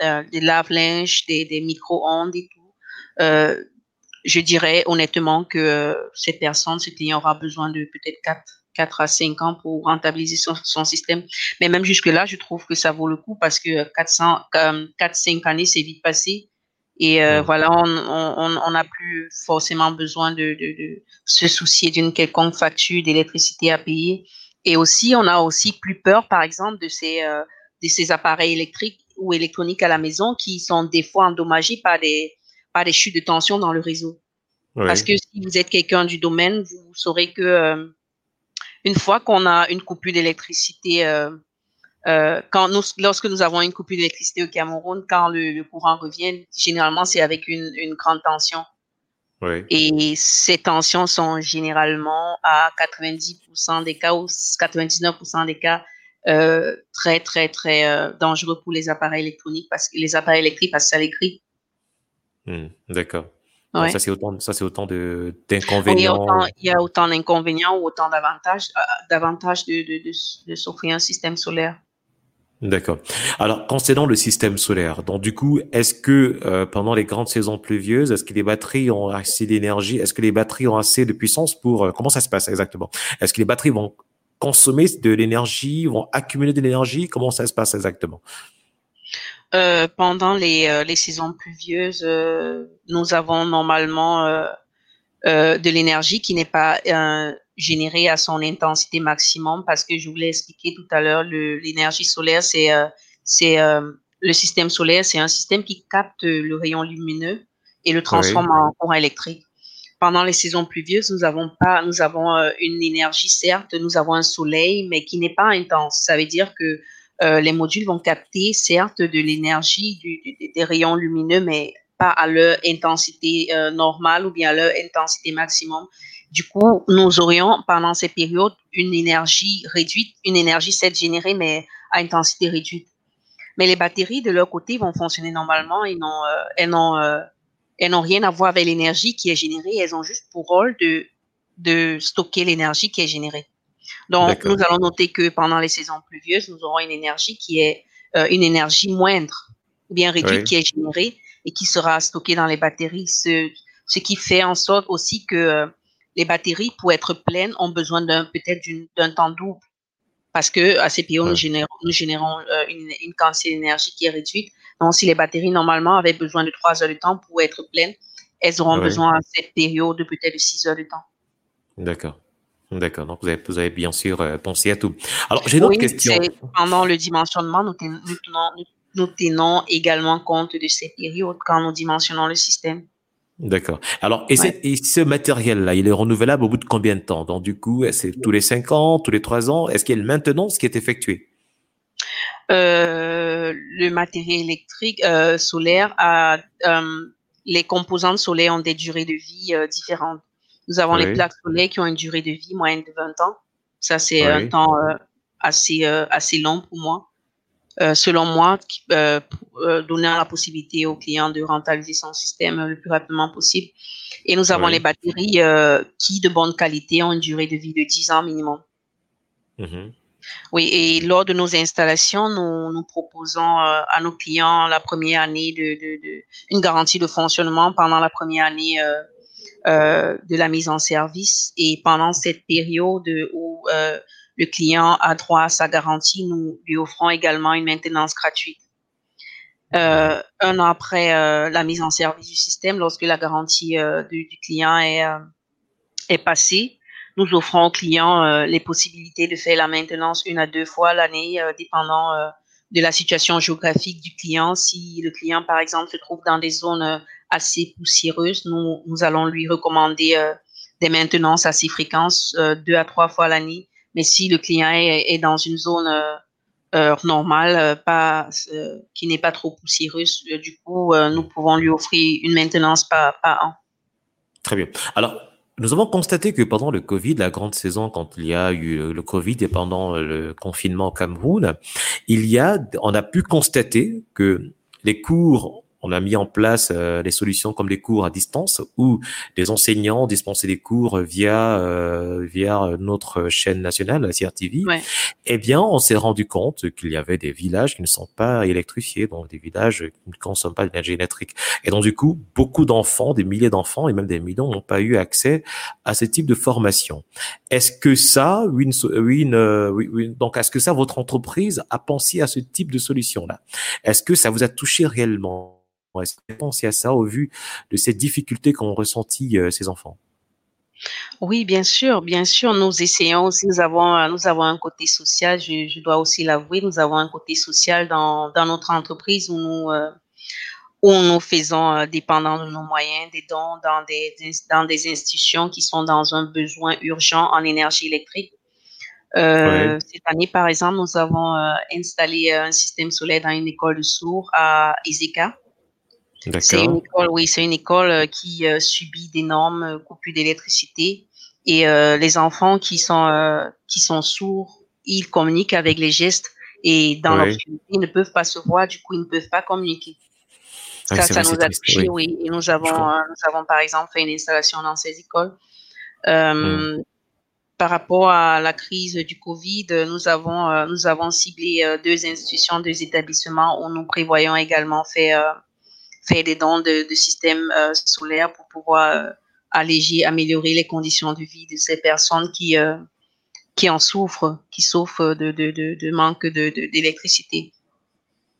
Speaker 2: des lave-linges, des, des micro-ondes et tout, euh, je dirais honnêtement que euh, cette personne, ce client aura besoin de peut-être 4, 4 à 5 ans pour rentabiliser son, son système. Mais même jusque-là, je trouve que ça vaut le coup parce que 400, 4, 5 années, c'est vite passé. Et euh, voilà, on n'a plus forcément besoin de, de, de se soucier d'une quelconque facture d'électricité à payer. Et aussi, on a aussi plus peur, par exemple, de ces, euh, de ces appareils électriques ou électroniques à la maison qui sont des fois endommagés par des, des chutes de tension dans le réseau. Parce que si vous êtes quelqu'un du domaine, vous saurez que euh, une fois qu'on a une coupure d'électricité, euh, euh, quand nous, lorsque nous avons une coupure d'électricité au Cameroun, quand le, courant revient, généralement c'est avec une, grande tension. Et ces tensions sont généralement à 90% des cas ou 99% des cas très très très dangereux pour les appareils électroniques parce que les appareils électriques parce que ça les grille.
Speaker 1: Hmm, d'accord. Ça, c'est autant, ça, c'est autant de, d'inconvénients.
Speaker 2: il y a autant d'inconvénients ou autant d'avantages, euh, d'avantages de, de, de, s'offrir un système solaire.
Speaker 1: D'accord. Alors, concernant le système solaire, donc du coup, est-ce que euh, pendant les grandes saisons pluvieuses, est-ce que les batteries ont assez d'énergie Est-ce que les batteries ont assez de puissance pour euh, comment ça se passe exactement? Est-ce que les batteries vont consommer de l'énergie, vont accumuler de l'énergie? Comment ça se passe exactement?
Speaker 2: Euh, pendant les, euh, les, saisons pluvieuses, euh, nous avons normalement de l'énergie qui n'est pas générée à son intensité maximum parce que je voulais expliquer tout à l'heure, l'énergie solaire, c'est c'est le système solaire, c'est un système qui capte le rayon lumineux et le transforme en courant électrique. Pendant les saisons pluvieuses, nous avons pas, nous avons une énergie certes, nous avons un soleil, mais qui n'est pas intense. Ça veut dire que euh, les modules vont capter certes de l'énergie des rayons lumineux, mais pas à leur intensité euh, normale ou bien à leur intensité maximum. Du coup, nous aurions pendant ces périodes une énergie réduite, une énergie certes générée, mais à intensité réduite. Mais les batteries, de leur côté, vont fonctionner normalement euh, elles n'ont elles n'ont rien à voir avec l'énergie qui est générée. Elles ont juste pour rôle de, de stocker l'énergie qui est générée. Donc, nous allons noter que pendant les saisons pluvieuses, nous aurons une énergie qui est euh, une énergie moindre, bien réduite, qui est générée et qui sera stockée dans les batteries, ce, ce qui fait en sorte aussi que euh, les batteries, pour être pleines, ont besoin d'un peut-être d'un temps double. Parce que à ces périodes, nous générons, nous générons une, une, quantité d'énergie qui est réduite. Donc, si les batteries, normalement, avaient besoin de 3 heures de temps pour être pleines, elles auront besoin à cette période de peut-être de 6 heures de temps.
Speaker 1: D'accord. D'accord. Donc, vous avez, vous avez, bien sûr pensé à tout. Alors, j'ai une autre question.
Speaker 2: Pendant le dimensionnement, nous tenons, nous tenons également compte de ces périodes quand nous dimensionnons le système.
Speaker 1: D'accord. Alors, et, et ce matériel-là, il est renouvelable au bout de combien de temps? Donc, du coup, c'est tous les cinq ans, tous les trois ans? Est-ce qu'il y a une maintenance qui est effectuée?
Speaker 2: Euh, Le matériel électrique euh, solaire, a, euh, les composantes solaires ont des durées de vie euh, différentes. Nous avons les plaques solaires qui ont une durée de vie moyenne de 20 ans. Ça, c'est un temps euh, assez, assez long pour moi. Euh, selon moi, euh, euh, donner la possibilité au client de rentabiliser son système le plus rapidement possible. Et nous avons les batteries qui, de bonne qualité, ont une durée de vie de 10 ans minimum. Mm-hmm. Oui, et lors de nos installations, nous, nous proposons à nos clients la première année de, de, de, une garantie de fonctionnement pendant la première année euh, de la mise en service. Et pendant cette période où le client a droit à sa garantie. Nous lui offrons également une maintenance gratuite. Euh, un an après euh, la mise en service du système, lorsque la garantie euh, du, client est, est passée, nous offrons au client les possibilités de faire la maintenance une à deux fois l'année, dépendant de la situation géographique du client. Si le client, par exemple, se trouve dans des zones assez poussiéreuses, nous, nous allons lui recommander des maintenances assez fréquentes, deux à trois fois l'année, mais si le client est, dans une zone euh, euh, normale, euh, pas, qui n'est pas trop poussiéreuse, du coup, nous pouvons lui offrir une maintenance par, an.
Speaker 1: Très bien. Alors, nous avons constaté que pendant le Covid, la grande saison, quand il y a eu le Covid et pendant le confinement au Cameroun, il y a, on a pu constater que les cours on a mis en place euh, des solutions comme les cours à distance où les enseignants dispensaient des cours via euh, via notre chaîne nationale, la CRTV. Ouais. Eh bien, on s'est rendu compte qu'il y avait des villages qui ne sont pas électrifiés, donc des villages qui ne consomment pas d'énergie électrique. Et donc, du coup, beaucoup d'enfants, des milliers d'enfants et même des millions n'ont pas eu accès à ce type de formation. Est-ce que ça, une, une, une donc, est-ce que ça, votre entreprise a pensé à ce type de solution-là? Est-ce que ça vous a touché réellement? Est-ce que vous pensez à ça au vu de ces difficultés qu'ont ressenties euh, ces enfants
Speaker 2: oui, bien sûr, bien sûr, nous essayons aussi, nous avons, euh, nous avons un côté social, je, dois aussi l'avouer, nous avons un côté social dans, dans notre entreprise où nous, euh, où nous faisons, dépendant de nos moyens, des dons dans des, dans des institutions qui sont dans un besoin urgent en énergie électrique. Cette année, par exemple, nous avons installé un système solaire dans une école de sourds à Izeka. C'est une école, oui, c'est une école euh, qui euh, subit d'énormes euh, coupures d'électricité et les enfants qui sont qui sont sourds, ils communiquent avec les gestes et dans leur ils ne peuvent pas se voir, du coup ils ne peuvent pas communiquer. ça, ça nous a touché, oui. Et nous avons nous avons par exemple fait une installation dans ces écoles. Hmm. Par rapport à la crise du Covid, nous avons nous avons ciblé deux institutions, deux établissements où nous prévoyons également faire faire des dons de, systèmes euh, solaires pour pouvoir euh, alléger, améliorer les conditions de vie de ces personnes qui, euh, qui en souffrent, qui souffrent de, de, de manque d'électricité.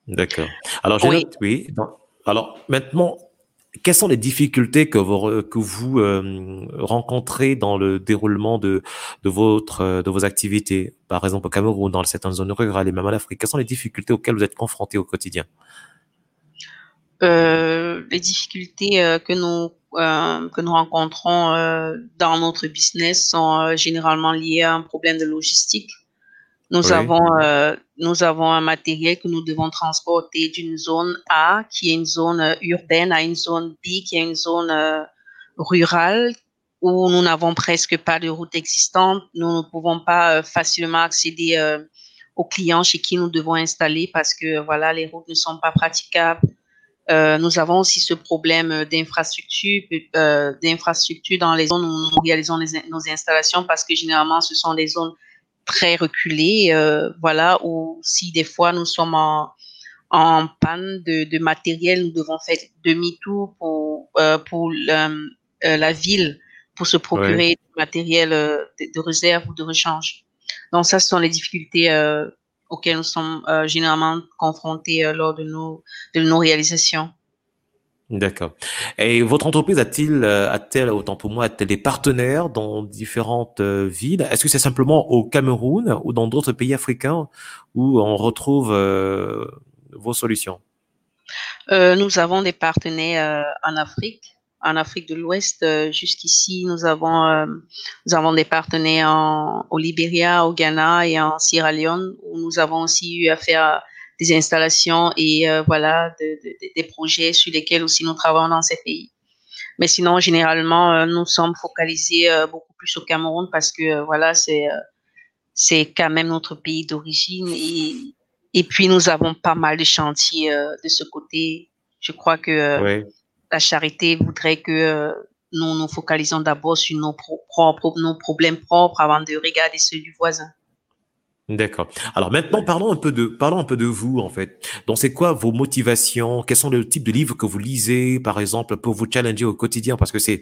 Speaker 1: D'accord. Alors, oui. oui. Alors, maintenant, quelles sont les difficultés que vous, que vous rencontrez dans le déroulement de, de, votre, de vos activités, par exemple au Cameroun, dans certaines zones rurales et même en Afrique Quelles sont les difficultés auxquelles vous êtes confrontés au quotidien?
Speaker 2: Les difficultés euh, que nous euh, que nous rencontrons dans notre business sont généralement liées à un problème de logistique. Nous avons nous avons un matériel que nous devons transporter d'une zone A qui est une zone urbaine à une zone B qui est une zone rurale où nous n'avons presque pas de route existante. Nous ne pouvons pas facilement accéder aux clients chez qui nous devons installer parce que voilà les routes ne sont pas praticables euh, nous avons aussi ce problème d'infrastructure, euh, d'infrastructure dans les zones où nous réalisons nos installations parce que généralement ce sont des zones très reculées, euh, voilà, où si des fois nous sommes en, en panne de, de, matériel, nous devons faire demi-tour pour, euh, pour la ville pour se procurer du matériel de, réserve ou de rechange. Donc ça, ce sont les difficultés auxquelles nous sommes généralement confrontés lors de nos, de nos réalisations.
Speaker 1: D'accord. Et votre entreprise a-t-il, a-t-elle, autant pour moi, a-t-elle des partenaires dans différentes villes? Est-ce que c'est simplement au Cameroun ou dans d'autres pays africains où on retrouve vos solutions?
Speaker 2: Euh, nous avons des partenaires euh, en Afrique, en Afrique de l'Ouest. Euh, jusqu'ici, nous avons nous avons des partenaires en, au Libéria, au Ghana et en Sierra Leone où nous avons aussi eu à faire des installations et voilà des projets sur lesquels aussi nous travaillons dans ces pays. Mais sinon, généralement, nous sommes focalisés beaucoup plus au Cameroun parce que voilà, c'est c'est quand même notre pays d'origine et puis, nous avons pas mal de chantiers euh, de ce côté. Je crois que euh, la charité voudrait que euh, nous nous focalisons d'abord sur nos, propres, nos problèmes propres avant de regarder ceux du voisin.
Speaker 1: D'accord. Alors maintenant, parlons un peu de, parlons un peu de vous, en fait. Donc, c'est quoi vos motivations? Quels sont les types de livres que vous lisez, par exemple, pour vous challenger au quotidien? Parce que c'est,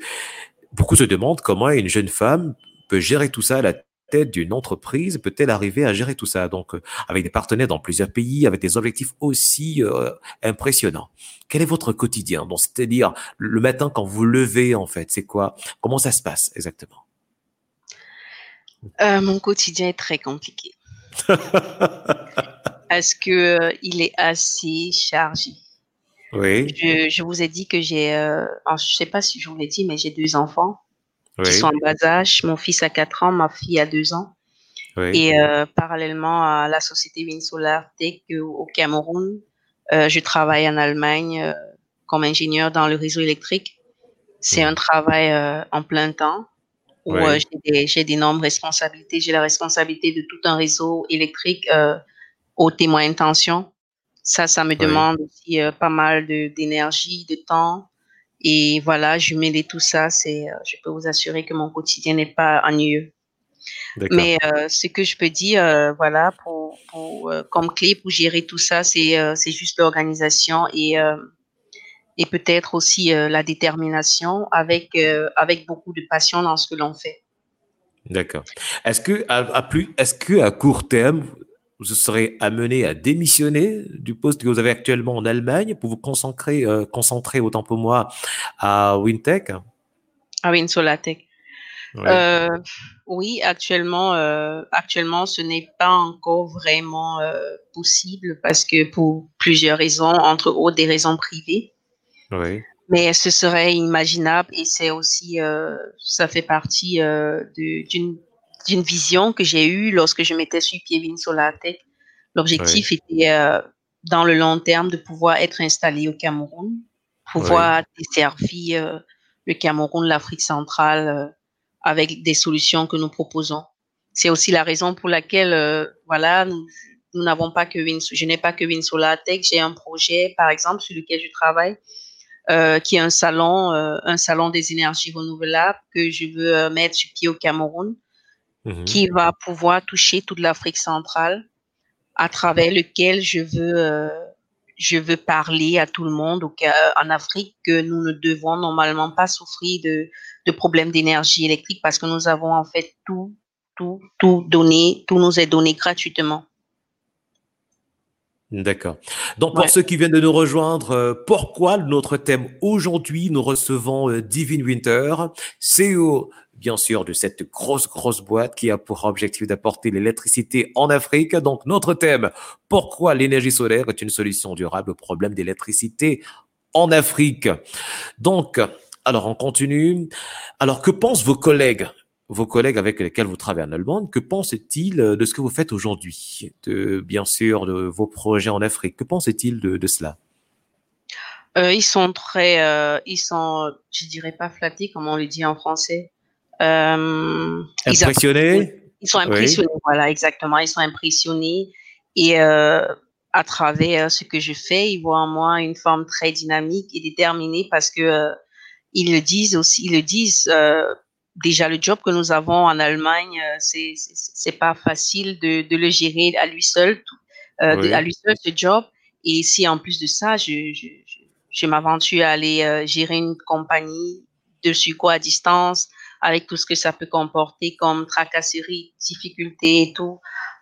Speaker 1: beaucoup se demandent comment une jeune femme peut gérer tout ça à la tête d'une entreprise peut-elle arriver à gérer tout ça? Donc, euh, avec des partenaires dans plusieurs pays, avec des objectifs aussi euh, impressionnants. Quel est votre quotidien? Donc, c'est-à-dire le matin quand vous levez, en fait, c'est quoi? Comment ça se passe exactement?
Speaker 2: Euh, Mon quotidien est très compliqué. Est-ce que il est assez chargé
Speaker 1: Oui.
Speaker 2: Je, vous ai dit que j'ai, je ne sais pas si je vous l'ai dit, mais j'ai deux enfants qui sont en bas âge. Mon fils a 4 ans, ma fille a 2 ans. Et euh, parallèlement à la société Winsolar Tech euh, au Cameroun, euh, je travaille en Allemagne euh, comme ingénieur dans le réseau électrique. C'est un travail euh, en plein temps où euh, j'ai d'énormes responsabilités. J'ai la responsabilité de tout un réseau électrique au témoin intention. Ça, ça me demande aussi pas mal d'énergie, de, de temps, et voilà, je mêler tout ça, c'est, euh, je peux vous assurer que mon quotidien n'est pas ennuyeux. Mais euh, ce que je peux dire, euh, voilà, pour, pour comme clé pour gérer tout ça, c'est c'est juste l'organisation et et peut-être aussi la détermination avec avec beaucoup de passion dans ce que l'on fait.
Speaker 1: D'accord. Est-ce que à, plus, est-ce que à court terme, vous serez amené à démissionner du poste que vous avez actuellement en Allemagne pour vous concentrer, euh, concentrer autant pour moi à Wintech
Speaker 2: À Winsolatech. Euh, oui, actuellement, euh, actuellement, ce n'est pas encore vraiment possible parce que pour plusieurs raisons, entre autres des raisons privées.
Speaker 1: Oui.
Speaker 2: Mais ce serait imaginable et c'est aussi, ça fait partie d'une d'une vision que j'ai eue lorsque je m'étais sur la tête. L'objectif était euh, dans le long terme de pouvoir être installé au Cameroun, pouvoir desservir euh, le Cameroun, l'Afrique centrale euh, avec des solutions que nous proposons. C'est aussi la raison pour laquelle, voilà, nous n'avons pas que je n'ai pas que Tech, j'ai un projet, par exemple, sur lequel je travaille, qui est un salon, un salon des énergies renouvelables que je veux mettre sur pied au Cameroun Mhm. qui va pouvoir toucher toute l'Afrique centrale, à travers lequel je veux, euh, je veux parler à tout le monde en Afrique que nous ne devons normalement pas souffrir de, de problèmes d'énergie électrique parce que nous avons en fait tout, tout, tout donné, tout nous est donné gratuitement.
Speaker 1: D'accord. Donc, pour ceux qui viennent de nous rejoindre, euh, pourquoi notre thème aujourd'hui, nous recevons euh, Divine Winter, CEO bien sûr, de cette grosse, grosse boîte qui a pour objectif d'apporter l'électricité en Afrique. Donc, notre thème, pourquoi l'énergie solaire est une solution durable au problème d'électricité en Afrique? Donc, alors, on continue. Alors, que pensent vos collègues vos collègues avec lesquels vous travaillez en Allemagne, que pensent-ils de ce que vous faites aujourd'hui, de bien sûr de vos projets en Afrique Que pensent-ils de, cela?
Speaker 2: Euh, Ils sont très, euh, ils sont, je dirais pas flattés comme on le dit en français.
Speaker 1: Euh, impressionnés?
Speaker 2: ils, sont impressionnés, voilà, exactement. Ils sont impressionnés. Et euh, à travers ce que je fais, ils voient en moi une forme très dynamique et déterminée parce que euh, ils le disent aussi, ils le disent. Euh, déjà, le job que nous avons en Allemagne, euh, c'est c'est pas facile de, de, le gérer à lui seul, euh, à lui seul ce job. Et si en plus de ça, je, je, je, je m'aventure à aller gérer une compagnie de sucre à distance, avec tout ce que ça peut comporter comme tracasserie, difficultés et tout.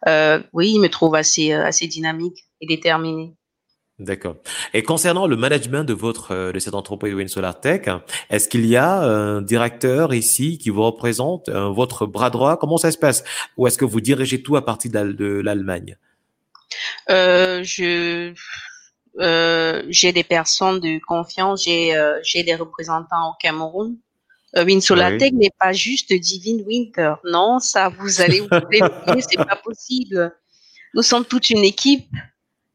Speaker 2: Euh, oui, il me trouve assez, euh, assez dynamique et déterminé.
Speaker 1: D'accord. Et concernant le management de votre euh, de cette entreprise Win Solar Tech, est-ce qu'il y a un directeur ici qui vous représente, votre bras droit? Comment ça se passe? Ou est-ce que vous dirigez tout à partir de l'Allemagne?
Speaker 2: Euh, Je euh, j'ai des personnes de confiance, j'ai euh, j'ai des représentants au Cameroun. Euh, Winsolatech n'est pas juste Divine Winter. Non, ça vous allez vous c'est pas possible. Nous sommes toute une équipe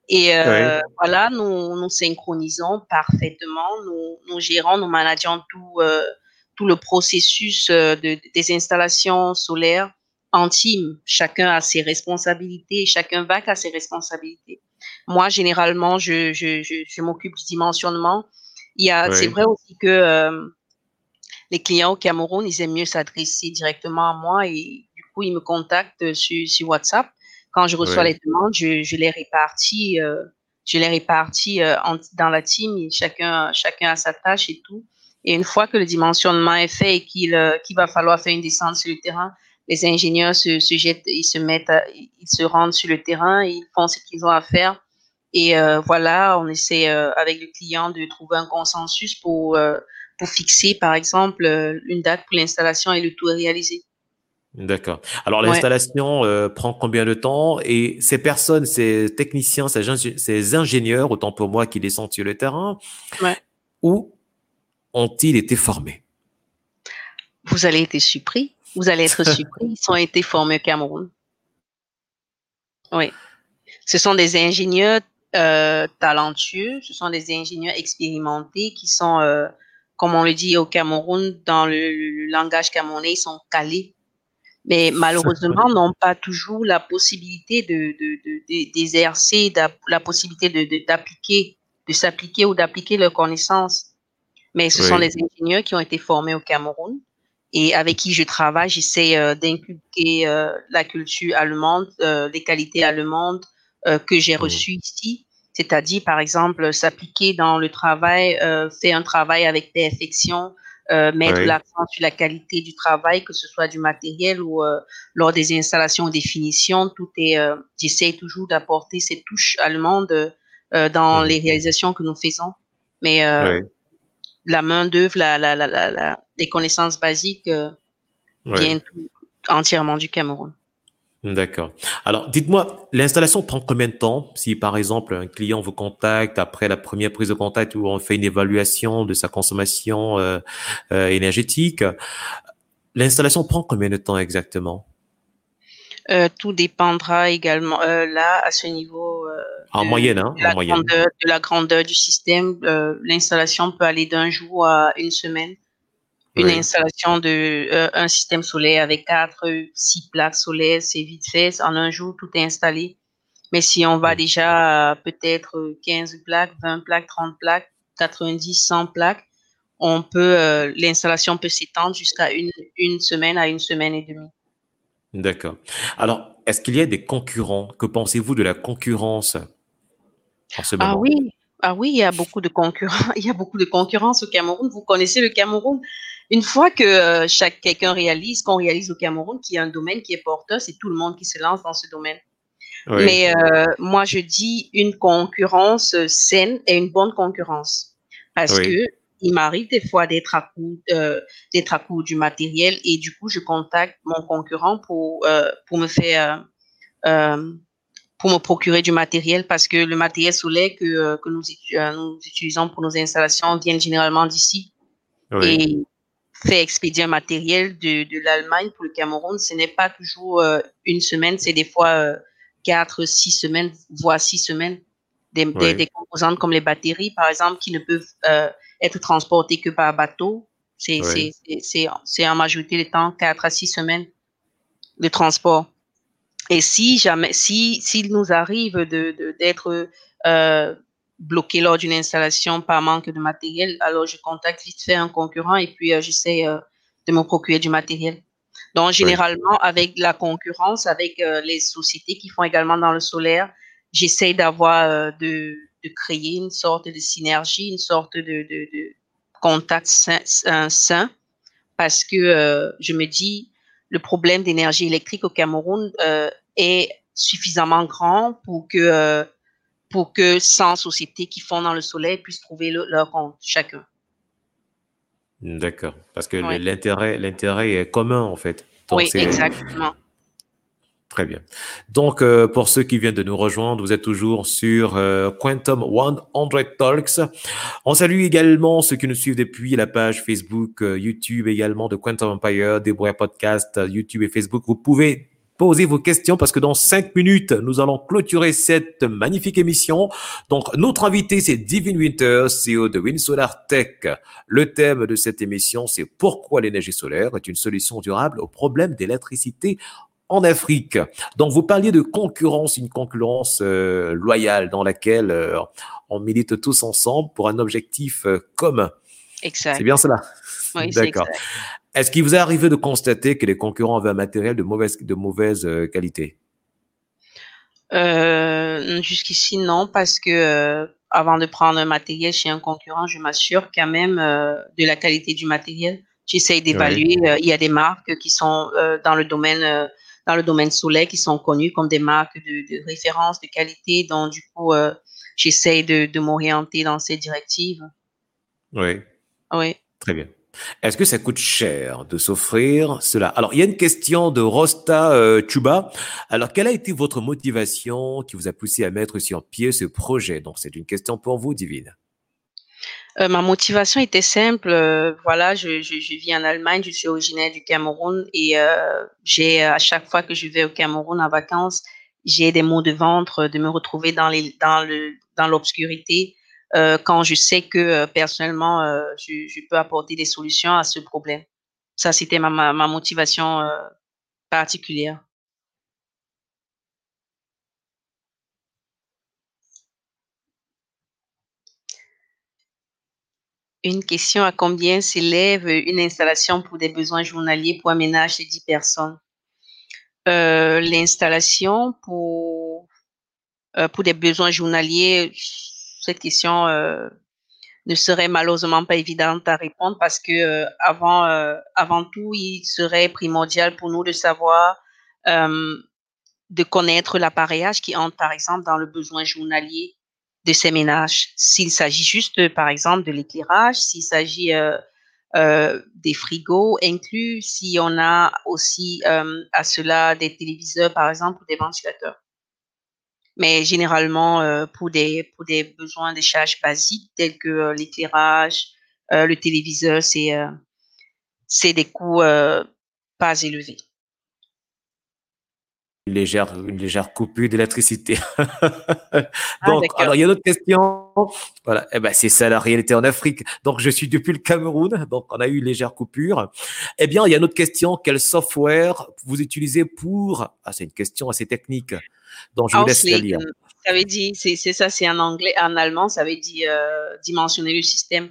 Speaker 2: et euh, voilà, nous nous synchronisons parfaitement, nous, nous gérons, nous manageons tout euh, tout le processus euh, de, des installations solaires en team. Chacun a ses responsabilités, chacun va à ses responsabilités. Moi, généralement, je, je, je, je m'occupe du dimensionnement. Il y a, c'est vrai aussi que euh, les clients au Cameroun, ils aiment mieux s'adresser directement à moi et du coup, ils me contactent sur, sur WhatsApp. Quand je reçois les demandes, je, je les répartis, euh, je les répartis euh, dans la team. Et chacun, chacun a sa tâche et tout. Et une fois que le dimensionnement est fait et qu'il euh, va falloir faire une descente sur le terrain, les ingénieurs se, se jettent, ils se mettent, ils se rendent sur le terrain, ils font ce qu'ils ont à faire et euh, voilà, on essaie euh, avec le client de trouver un consensus pour, euh, pour fixer, par exemple, une date pour l'installation et le tout est réalisé.
Speaker 1: D'accord. Alors l'installation prend combien de temps? Et ces personnes, ces techniciens, ces, ingénieurs, autant pour moi qui descendent sur le terrain, où ont-ils été formés?
Speaker 2: Vous allez être surpris. Vous allez être surpris. Ils ont été formés au Cameroun. Oui. Ce sont des ingénieurs euh, talentueux, ce sont des ingénieurs expérimentés qui sont, euh, comme on le dit au Cameroun, dans le, langage camerounais, ils sont calés. Mais malheureusement, n'ont pas toujours la possibilité de, d'exercer, de, la possibilité de, d'appliquer, de, s'appliquer ou d'appliquer leurs connaissances. Mais ce sont des ingénieurs qui ont été formés au Cameroun et avec qui je travaille. J'essaie euh, d'inculquer euh, la culture allemande, euh, les qualités allemandes, que j'ai mmh. reçu ici, c'est-à-dire par exemple s'appliquer dans le travail, euh, faire un travail avec perfection, euh, mettre l'accent sur la qualité du travail, que ce soit du matériel ou euh, lors des installations ou des finitions, tout est, euh, j'essaie toujours d'apporter cette touche allemande euh, dans mmh. les réalisations que nous faisons. Mais la main d'œuvre, la, la, la, la, les connaissances basiques viennent entièrement du Cameroun.
Speaker 1: D'accord. Alors, dites-moi, l'installation prend combien de temps? Si, par exemple, un client vous contacte après la première prise de contact où on fait une évaluation de sa consommation euh, euh, énergétique, l'installation prend combien de temps exactement?
Speaker 2: Euh, Tout dépendra également. là, à ce niveau,
Speaker 1: en moyenne, hein,
Speaker 2: de, la
Speaker 1: en moyenne.
Speaker 2: Grandeur, de la grandeur du système, l'installation peut aller d'un jour à une semaine une installation de euh, un système solaire avec quatre, six plaques solaires, c'est vite fait. En un jour, tout est installé. Mais si on va déjà peut-être 15 plaques, 20 plaques, 30 plaques, 90, 100 plaques, on peut euh, l'installation peut s'étendre jusqu'à une, une semaine à une semaine et demie.
Speaker 1: D'accord. Alors, est-ce qu'il y a des concurrents? Que pensez-vous de la concurrence
Speaker 2: en ce ah moment? Ah oui, ah oui, il y a beaucoup de concurrents. Il y a beaucoup de concurrence au Cameroun. Vous connaissez le Cameroun? Une fois que euh, chaque quelqu'un réalise, qu'on réalise au Cameroun, qu'il y a un domaine qui est porteur, c'est tout le monde qui se lance dans ce domaine. Mais euh, moi, je dis une concurrence saine et une bonne concurrence. Parce que il m'arrive des fois d'être à court, euh, d'être à court du matériel et du coup, je contacte mon concurrent pour, euh, pour me faire, euh, pour me procurer du matériel parce que le matériel solaire que, que nous, nous utilisons pour nos installations vient généralement d'ici. Et fait expédier un matériel de, de l'Allemagne pour le Cameroun, ce n'est pas toujours euh, une semaine, c'est des fois euh, quatre, six semaines, voire six semaines. Des, des, composantes comme les batteries, par exemple, qui ne peuvent euh, être transportées que par bateau. C'est en majorité des temps quatre à six semaines de transport. Et si jamais, si s'il nous arrive de d'être euh, bloqué lors d'une installation par manque de matériel, alors je contacte vite fait un concurrent et puis euh, j'essaie euh, de me procurer du matériel. Donc, généralement, avec la concurrence, avec euh, les sociétés qui font également dans le solaire, j'essaie d'avoir, de, de, créer une sorte de synergie, une sorte de, de, de contact sain, sain, parce que je me dis, le problème d'énergie électrique au Cameroun est suffisamment grand pour que pour que 100 sociétés qui font dans le soleil puissent trouver leur compte chacun.
Speaker 1: D'accord, parce que l'intérêt l'intérêt est commun en fait.
Speaker 2: oui, exactement.
Speaker 1: Très bien. Donc, euh, pour ceux qui viennent de nous rejoindre, vous êtes toujours sur euh, Quantum 100 Talks. On salue également ceux qui nous suivent depuis la page Facebook, euh, YouTube également de Quantum Empire, Débrouillard Podcast, YouTube et Facebook. Vous pouvez poser vos questions parce que dans cinq minutes, nous allons clôturer cette magnifique émission. Donc, notre invité, c'est Divine Winter, CEO de WinSolar Tech. Le thème de cette émission, c'est pourquoi l'énergie solaire est une solution durable au problème d'électricité en Afrique. Donc, vous parliez de concurrence, une concurrence euh, loyale dans laquelle euh, on milite tous ensemble pour un objectif euh, commun.
Speaker 2: Exact.
Speaker 1: C'est bien cela.
Speaker 2: Oui, D'accord.
Speaker 1: Est-ce qu'il vous est arrivé de constater que les concurrents avaient un matériel de mauvaise, de mauvaise qualité?
Speaker 2: Jusqu'ici, non, parce que avant de prendre un matériel chez un concurrent, je m'assure quand même de la qualité du matériel. J'essaye d'évaluer. il y a des marques qui sont dans le domaine dans le domaine soleil qui sont connus comme des marques de, référence, de qualité. Donc, du coup, euh, j'essaie de, m'orienter dans ces directives.
Speaker 1: Oui.
Speaker 2: Oui.
Speaker 1: Très bien. Est-ce que ça coûte cher de s'offrir cela? Alors, il y a une question de Rosta euh, Chuba. Alors, quelle a été votre motivation qui vous a poussé à mettre sur pied ce projet? Donc, c'est une question pour vous, Divine.
Speaker 2: Euh, ma motivation était simple. Euh, voilà, je, vis en Allemagne, je suis originaire du Cameroun et j'ai à chaque fois que je vais au Cameroun en vacances, j'ai des maux de ventre de me retrouver dans l'obscurité quand je sais que personnellement je, je, peux apporter des solutions à ce problème. Ça, c'était ma, motivation particulière. Une question à combien s'élève une installation pour des besoins journaliers pour un ménage de 10 personnes? Euh, l'installation pour, euh, pour des besoins journaliers, cette question euh, ne serait malheureusement pas évidente à répondre parce que avant, avant tout, il serait primordial pour nous de savoir, de connaître l'appareillage qui entre par exemple dans le besoin journalier de ces ménages. S'il s'agit juste, par exemple, de l'éclairage, s'il s'agit euh, euh, des frigos inclus, si on a aussi euh, à cela des téléviseurs, par exemple, ou des ventilateurs. Mais généralement, pour, des, pour des besoins de charges basiques tels que l'éclairage, le téléviseur, c'est des coûts pas élevés
Speaker 1: une légère, une légère coupure d'électricité. Ah, Donc, alors il y a une autre question. Voilà, eh ben, c'est ça la réalité en Afrique. Donc, je suis depuis le Cameroun, donc on a eu une légère coupure. Eh bien, il y a une autre question. Quel software vous utilisez pour Ah, c'est une question assez technique. Donc, je vous laisse la lire.
Speaker 2: Ça veut dire, c'est ça, c'est en anglais, en allemand, ça veut dire euh, dimensionner le système.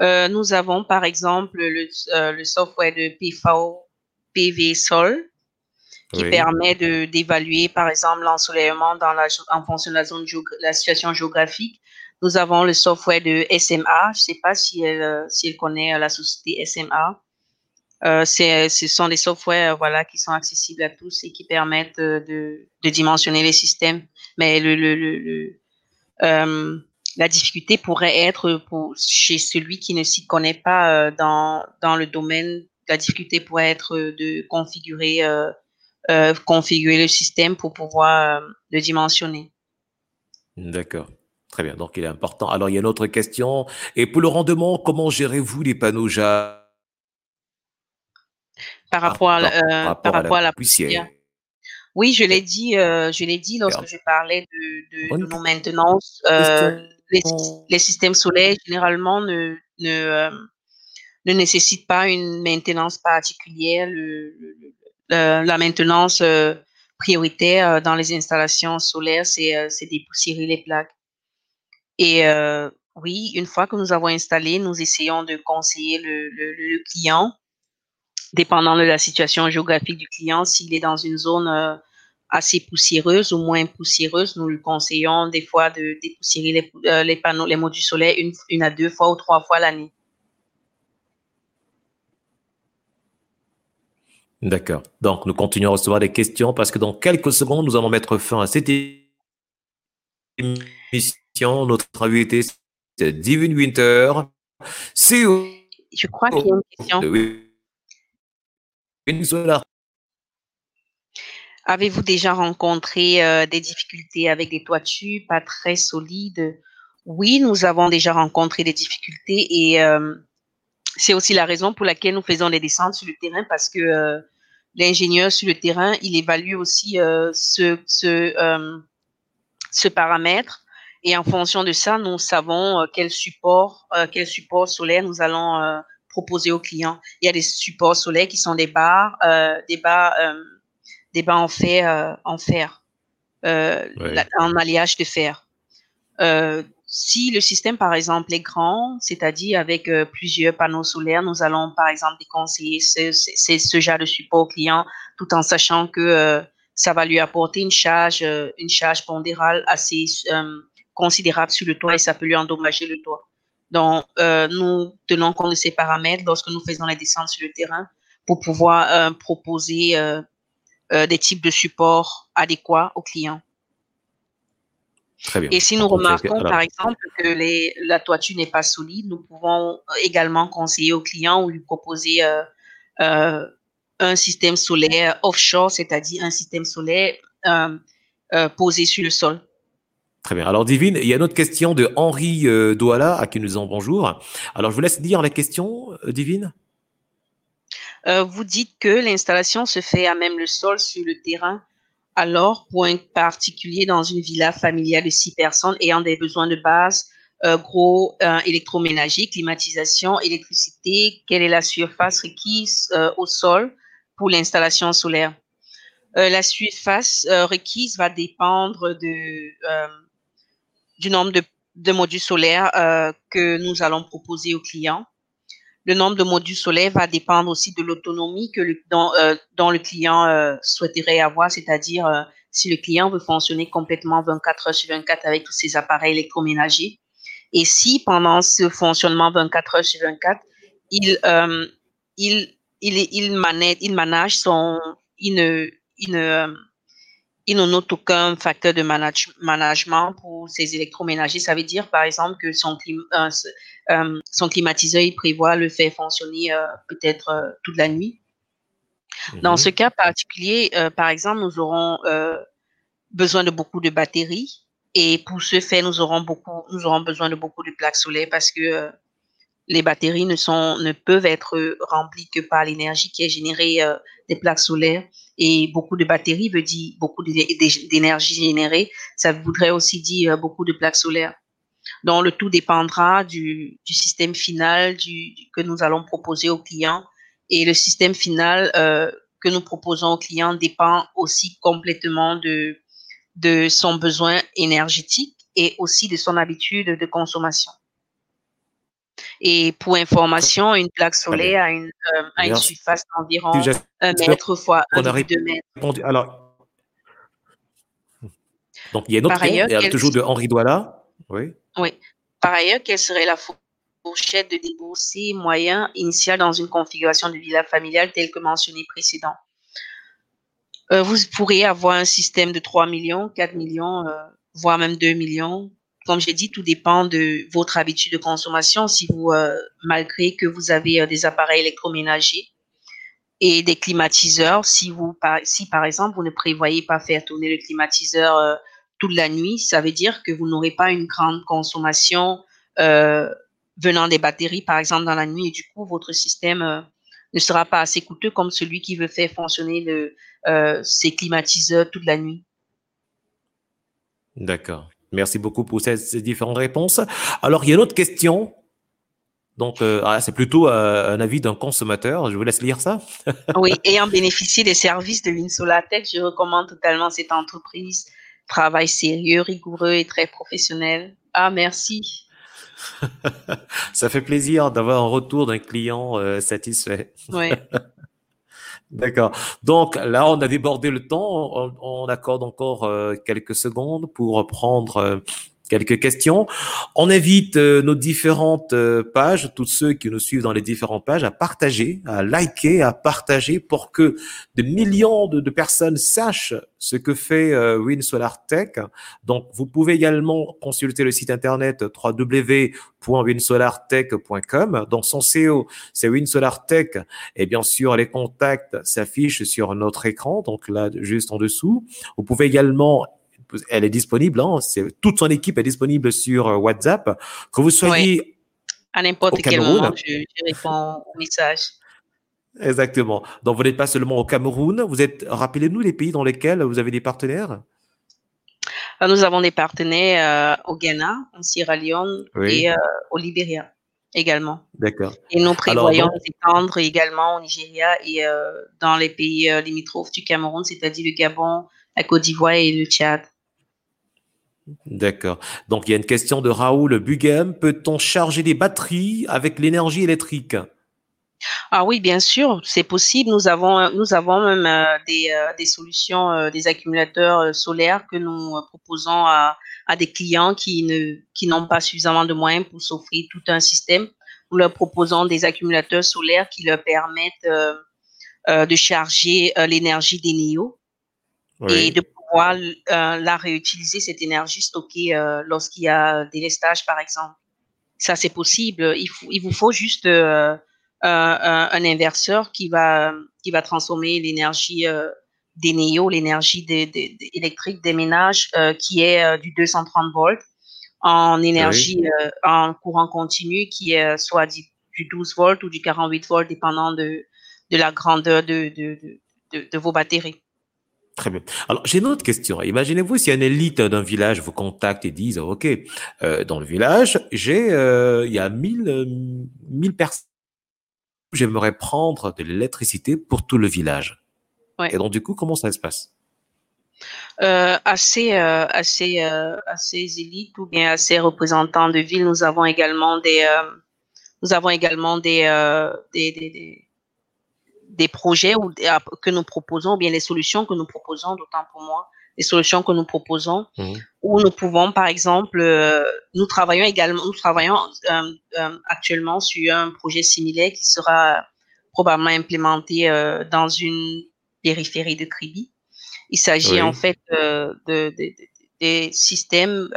Speaker 2: Euh, nous avons par exemple le, euh, le software de PV Sol qui permet de d'évaluer, par exemple, l'ensoleillement dans la, en fonction de la, zone la situation géographique. Nous avons le software de SMA. Je ne sais pas si elle, euh, si elle connaît euh, la société SMA. Euh, ce sont des softwares voilà, qui sont accessibles à tous et qui permettent de, de dimensionner les systèmes. Mais le, le, le, euh, la difficulté pourrait être pour, chez celui qui ne s'y connaît pas dans, dans le domaine. La difficulté pourrait être de configurer euh, configurer le système pour pouvoir euh, le dimensionner.
Speaker 1: D'accord. Très bien. Donc, il est important. Alors, il y a une autre question. Et pour le rendement, comment gérez-vous les panneaux JA
Speaker 2: par rapport, à, euh, par, rapport à la, poussière. Oui, je l'ai dit, je l'ai dit lorsque je parlais de, de, nos maintenances. les, systèmes solaires généralement ne, ne, ne nécessitent pas une maintenance particulière. Le, la maintenance euh, prioritaire euh, dans les installations solaires, c'est euh, dépoussiérer les plaques. Et oui, une fois que nous avons installé, nous essayons de conseiller le, client, dépendant de la situation géographique du client, s'il est dans une zone assez poussiéreuse ou moins poussiéreuse, nous lui conseillons des fois de dépoussiérer les, panneaux, les modules solaires une, à deux fois ou trois fois l'année.
Speaker 1: D'accord. Donc, nous continuons à recevoir des questions parce que dans quelques secondes, nous allons mettre fin à cette émission. Notre invité, c'est Divine Winter.
Speaker 2: CEO. Je crois qu'il y a une question. Avez-vous déjà rencontré euh, des difficultés avec des toitures pas très solides? Oui, nous avons déjà rencontré des difficultés et euh, c'est aussi la raison pour laquelle nous faisons des descentes sur le terrain parce que euh, l'ingénieur sur le terrain, il évalue aussi euh, ce, ce, euh, ce, paramètre. Et en fonction de ça, nous savons euh, quel support, quel support solaire nous allons proposer aux clients. Il y a des supports solaires qui sont des barres, des barres, des barres en fer, en fer, en alliage de fer. Si le système, par exemple, est grand, c'est-à-dire avec euh, plusieurs panneaux solaires, nous allons, par exemple, déconseiller ce, genre de support au client, tout en sachant que euh, ça va lui apporter une charge, euh, une charge pondérale assez considérable sur le toit et ça peut lui endommager le toit. Donc, nous tenons compte de ces paramètres lorsque nous faisons les descentes sur le terrain pour pouvoir proposer des types de supports adéquats aux clients. Et si nous remarquons, par exemple, que les, la toiture n'est pas solide, nous pouvons également conseiller au client ou lui proposer euh, euh, un système solaire offshore, c'est-à-dire un système solaire euh, posé sur le sol.
Speaker 1: Très bien. Alors, Divine, il y a une autre question de Henri Douala, à qui nous disons bonjour. Alors, je vous laisse dire la question, Divine.
Speaker 2: vous dites que l'installation se fait à même le sol sur le terrain alors, point particulier dans une villa familiale de six personnes ayant des besoins de base, euh, gros euh, électroménager, climatisation, électricité, quelle est la surface requise euh, au sol pour l'installation solaire? Euh, la surface euh, requise va dépendre de, du nombre de modules solaires que nous allons proposer aux clients. Le nombre de modules solaires va dépendre aussi de l'autonomie que le, dont, euh, le client euh, souhaiterait avoir, c'est-à-dire euh, si le client veut fonctionner complètement 24 heures sur 24 avec tous ses appareils électroménagers. Et si pendant ce fonctionnement 24 heures sur 24, il, il, il, il, il son, une, une, il ne note aucun facteur de manage, management pour ses électroménagers. Ça veut dire, par exemple, que son, son climatiseur, il prévoit le faire fonctionner euh, peut-être euh, toute la nuit. Mmh. Dans ce cas particulier, euh, par exemple, nous aurons euh, besoin de beaucoup de batteries. Et pour ce faire, nous aurons, beaucoup, nous aurons besoin de beaucoup de plaques solaires parce que les batteries ne, sont, ne peuvent être remplies que par l'énergie qui est générée des plaques solaires et beaucoup de batteries veut dire beaucoup d'énergie générée. Ça voudrait aussi dire euh, beaucoup de plaques solaires. Donc, le tout dépendra du, du système final du, que nous allons proposer au client. Et le système final euh, que nous proposons au client dépend aussi complètement de, de son besoin énergétique et aussi de son habitude de consommation. Et pour information, une plaque solaire a une, euh, a une surface d'environ 1 mètre fois 1,2 mètres.
Speaker 1: Alors, donc il y a une autre question, toujours de Henri Douala. Oui.
Speaker 2: Oui. Par ailleurs, quelle serait la fourchette de déboursé moyen initial dans une configuration de villa familiale telle que mentionnée précédent? Euh, vous pourriez avoir un système de 3 millions, 4 millions, euh, voire même 2 millions comme j'ai dit, tout dépend de votre habitude de consommation. Si vous, euh, malgré que vous avez des appareils électroménagers et des climatiseurs, si vous, par, si par exemple, vous ne prévoyez pas faire tourner le climatiseur toute la nuit, ça veut dire que vous n'aurez pas une grande consommation euh, venant des batteries, par exemple, dans la nuit, et du coup, votre système euh, ne sera pas assez coûteux comme celui qui veut faire fonctionner le, euh, ses climatiseurs toute la nuit.
Speaker 1: D'accord. Merci beaucoup pour ces, ces, différentes réponses. Alors, il y a une autre question. Donc, euh, ah, c'est plutôt euh, un avis d'un consommateur. Je vous laisse lire ça.
Speaker 2: oui, ayant bénéficié des services de Winsolatech, je recommande totalement cette entreprise. Travail sérieux, rigoureux et très professionnel. Ah, merci.
Speaker 1: ça fait plaisir d'avoir un retour d'un client euh, satisfait.
Speaker 2: Oui.
Speaker 1: D'accord. Donc là, on a débordé le temps. On, on accorde encore euh, quelques secondes pour prendre euh, quelques questions. On invite euh, nos différentes euh, pages, tous ceux qui nous suivent dans les différentes pages, à partager, à liker, à partager pour que des millions de, personnes sachent ce que fait euh, Win Solar Tech. Donc, vous pouvez également consulter le site internet www.winsolartech.com. Dans son CEO, c'est Win Solar Tech. Et bien sûr, les contacts s'affichent sur notre écran, donc là, juste en dessous. Vous pouvez également elle est disponible, hein, toute son équipe est disponible sur euh, WhatsApp. Que vous soyez
Speaker 2: à n'importe quel moment, je, réponds au message.
Speaker 1: Exactement. Donc, vous n'êtes pas seulement au Cameroun. Vous êtes, rappelez-nous les pays dans lesquels vous avez des partenaires.
Speaker 2: Euh, nous avons des partenaires euh, au Ghana, en Sierra Leone et au Libéria également.
Speaker 1: D'accord.
Speaker 2: Et nous prévoyons d'étendre également au Nigeria et dans les pays limitrophes du Cameroun, c'est-à-dire le Gabon, la Côte d'Ivoire et le Tchad.
Speaker 1: D'accord. Donc il y a une question de Raoul Bugem. Peut-on charger des batteries avec l'énergie électrique?
Speaker 2: Ah oui, bien sûr, c'est possible. Nous avons, nous avons même euh, des, euh, des, solutions, euh, des accumulateurs solaires que nous proposons à, à, des clients qui ne, qui n'ont pas suffisamment de moyens pour s'offrir tout un système. Nous leur proposons des accumulateurs solaires qui leur permettent de charger l'énergie des néos et de pouvoir euh, la réutiliser, cette énergie stockée euh, lorsqu'il y a des lestages, par exemple. Ça, c'est possible. Il, faut, il vous faut juste euh, un, inverseur qui va, qui va transformer l'énergie des néos, l'énergie électrique des ménages, qui est du 230 volts, en énergie, en courant continu, qui est soit du, 12 volts ou du 48 volts, dépendant de, de la grandeur de, de, de, de vos batteries.
Speaker 1: Très bien. Alors, j'ai une autre question. Imaginez-vous si une élite d'un village vous contacte et disent, OK, euh, dans le village, j'ai, euh, il y a 1000, euh, personnes. J'aimerais prendre de l'électricité pour tout le village. Et donc, du coup, comment ça se passe?
Speaker 2: Assez, assez, assez élites ou bien assez représentants de ville. Nous avons également des, nous avons également des, des des projets ou, que nous proposons, ou bien les solutions que nous proposons, d'autant pour moi, les solutions que nous proposons, mmh. où nous pouvons, par exemple, euh, nous travaillons également, nous travaillons euh, euh, actuellement sur un projet similaire qui sera probablement implémenté dans une périphérie de Kribi. Il s'agit en fait de, des systèmes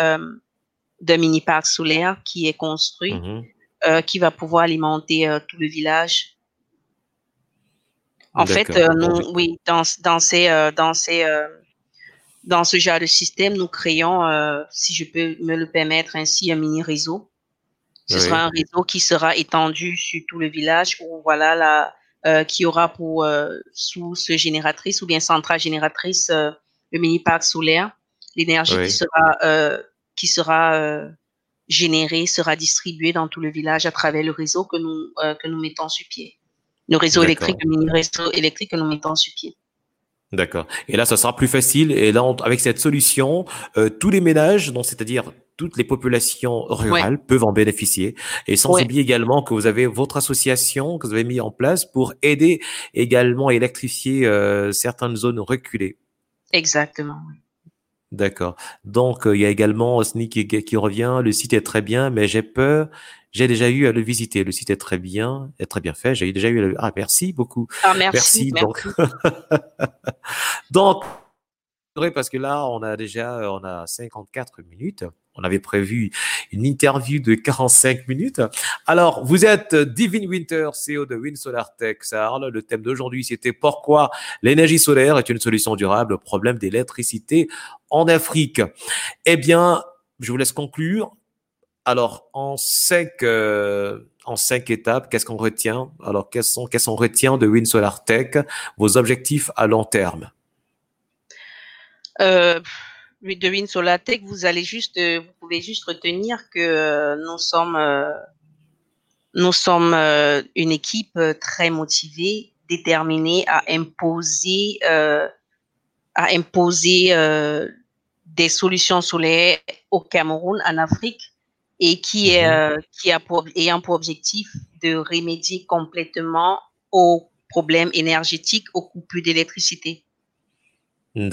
Speaker 2: de mini parc solaire qui est construit, mmh qui va pouvoir alimenter tout le village en fait, euh, nous, oui, dans, dans ces, euh, dans ces, euh, dans ce genre de système, nous créons, si je peux me le permettre ainsi, un mini réseau. Ce sera un réseau qui sera étendu sur tout le village où voilà la, qui aura pour source génératrice ou bien centrale génératrice le mini parc solaire. L'énergie qui sera qui sera générée sera distribuée dans tout le village à travers le réseau que nous que nous mettons sur pied le réseau électrique, le mini-réseau électrique que nous mettons sur pied.
Speaker 1: D'accord. Et là, ça sera plus facile. Et là, avec cette solution, euh, tous les ménages, donc c'est-à-dire toutes les populations rurales, peuvent en bénéficier. Et sans oublier également que vous avez votre association que vous avez mis en place pour aider également à électrifier euh, certaines zones reculées.
Speaker 2: Exactement.
Speaker 1: D'accord. Donc, euh, il y a également Sneak qui, qui, revient. Le site est très bien, mais j'ai peur j'ai déjà eu à le visiter. Le site est très bien, est très bien fait. J'ai déjà eu à le... Ah, merci beaucoup.
Speaker 2: Ah, merci.
Speaker 1: merci. Donc, donc, parce que là, on a déjà, on a 54 minutes. On avait prévu une interview de 45 minutes. Alors, vous êtes Divine Winter, CEO de Wind Solar Tech, Sarl. Le thème d'aujourd'hui, c'était pourquoi l'énergie solaire est une solution durable au problème d'électricité en Afrique? Eh bien, je vous laisse conclure. Alors, en cinq, euh, en cinq étapes, qu'est-ce qu'on retient? Alors, qu'est-ce qu'on retient de Win Solar Tech? Vos objectifs à long terme?
Speaker 2: Euh, De Win Solar Tech, euh, vous pouvez juste retenir que euh, nous sommes, nous sommes une équipe très motivée, déterminée à imposer, à imposer des solutions solaires au Cameroun, en Afrique et qui est mhm. euh, qui a pour, ayant pour objectif de remédier complètement aux problèmes énergétiques, aux coupures d'électricité.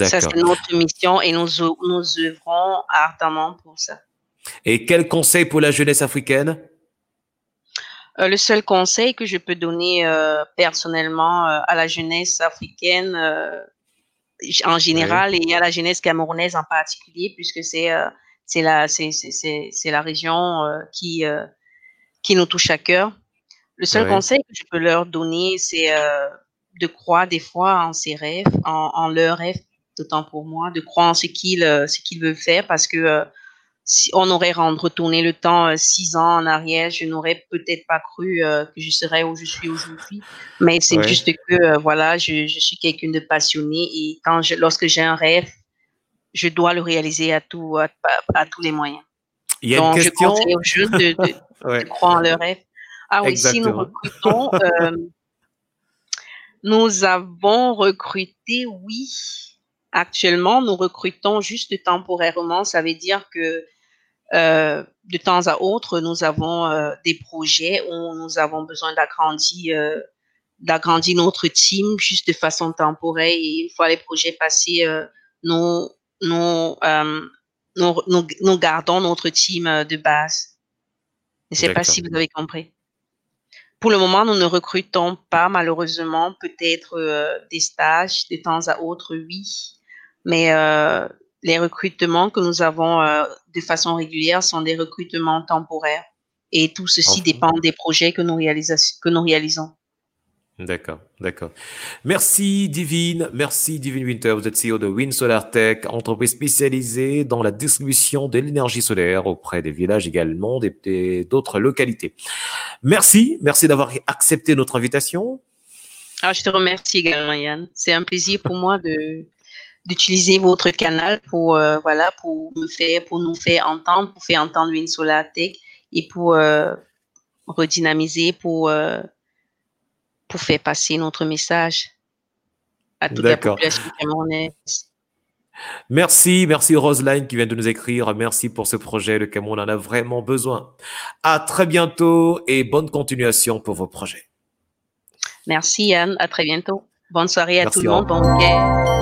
Speaker 2: Ça, c'est notre mission et nous, nous œuvrons ardemment pour ça.
Speaker 1: Et quel conseil pour la jeunesse africaine?
Speaker 2: Euh, le seul conseil que je peux donner euh, personnellement à la jeunesse africaine en général et à la jeunesse camerounaise en particulier, puisque c'est c'est la c'est c'est la région qui qui nous touche à cœur. Le seul conseil que je peux leur donner, c'est de croire des fois en ses rêves, en, en leurs rêves, d'autant pour moi, de croire en ce qu'ils ce veulent faire, parce que si on aurait retourné le temps euh, six ans en arrière, je n'aurais peut-être pas cru euh, que je serais où je suis aujourd'hui. Mais c'est juste que euh, voilà, je, je suis quelqu'un de passionné et quand je, lorsque j'ai un rêve, je dois le réaliser à tout à, à, tous les moyens.
Speaker 1: Il y a Donc, une question.
Speaker 2: Je conseille aux jeunes de, de, ouais. de, croire en leur rêve. Ah oui, si nous recrutons, euh, nous avons recruté, oui. Actuellement, nous recrutons juste temporairement. Ça veut dire que euh, de temps à autre, nous avons euh, des projets où nous avons besoin d'agrandir, d'agrandir notre team juste de façon temporaire. Et une fois les projets passés, nous, nous, nous, nous, nous, gardons notre team de base. Je ne sais pas si vous avez compris. Pour le moment, nous ne recrutons pas, malheureusement. Peut-être des stages de temps à autre, oui. Mais les recrutements que nous avons euh, de façon régulière sont des recrutements temporaires. Et tout ceci dépend des projets que nous, que nous réalisons.
Speaker 1: D'accord, d'accord. Merci Divine, merci Divine Winter. Vous êtes CEO de Win Solar Tech, entreprise spécialisée dans la distribution de l'énergie solaire auprès des villages également, d'autres localités. Merci, merci d'avoir accepté notre invitation.
Speaker 2: Ah, je te remercie également Yann. C'est un plaisir pour moi de, d'utiliser votre canal pour euh, voilà pour me faire pour nous faire entendre pour faire entendre une Tech et pour euh, redynamiser pour euh, pour faire passer notre message à toute la population camerounaise.
Speaker 1: Merci, merci Roseline qui vient de nous écrire. Merci pour ce projet. Le Cameroun en a vraiment besoin. À très bientôt et bonne continuation pour vos projets.
Speaker 2: Merci Yann. À très bientôt. Bonne soirée à tout le monde. Bon week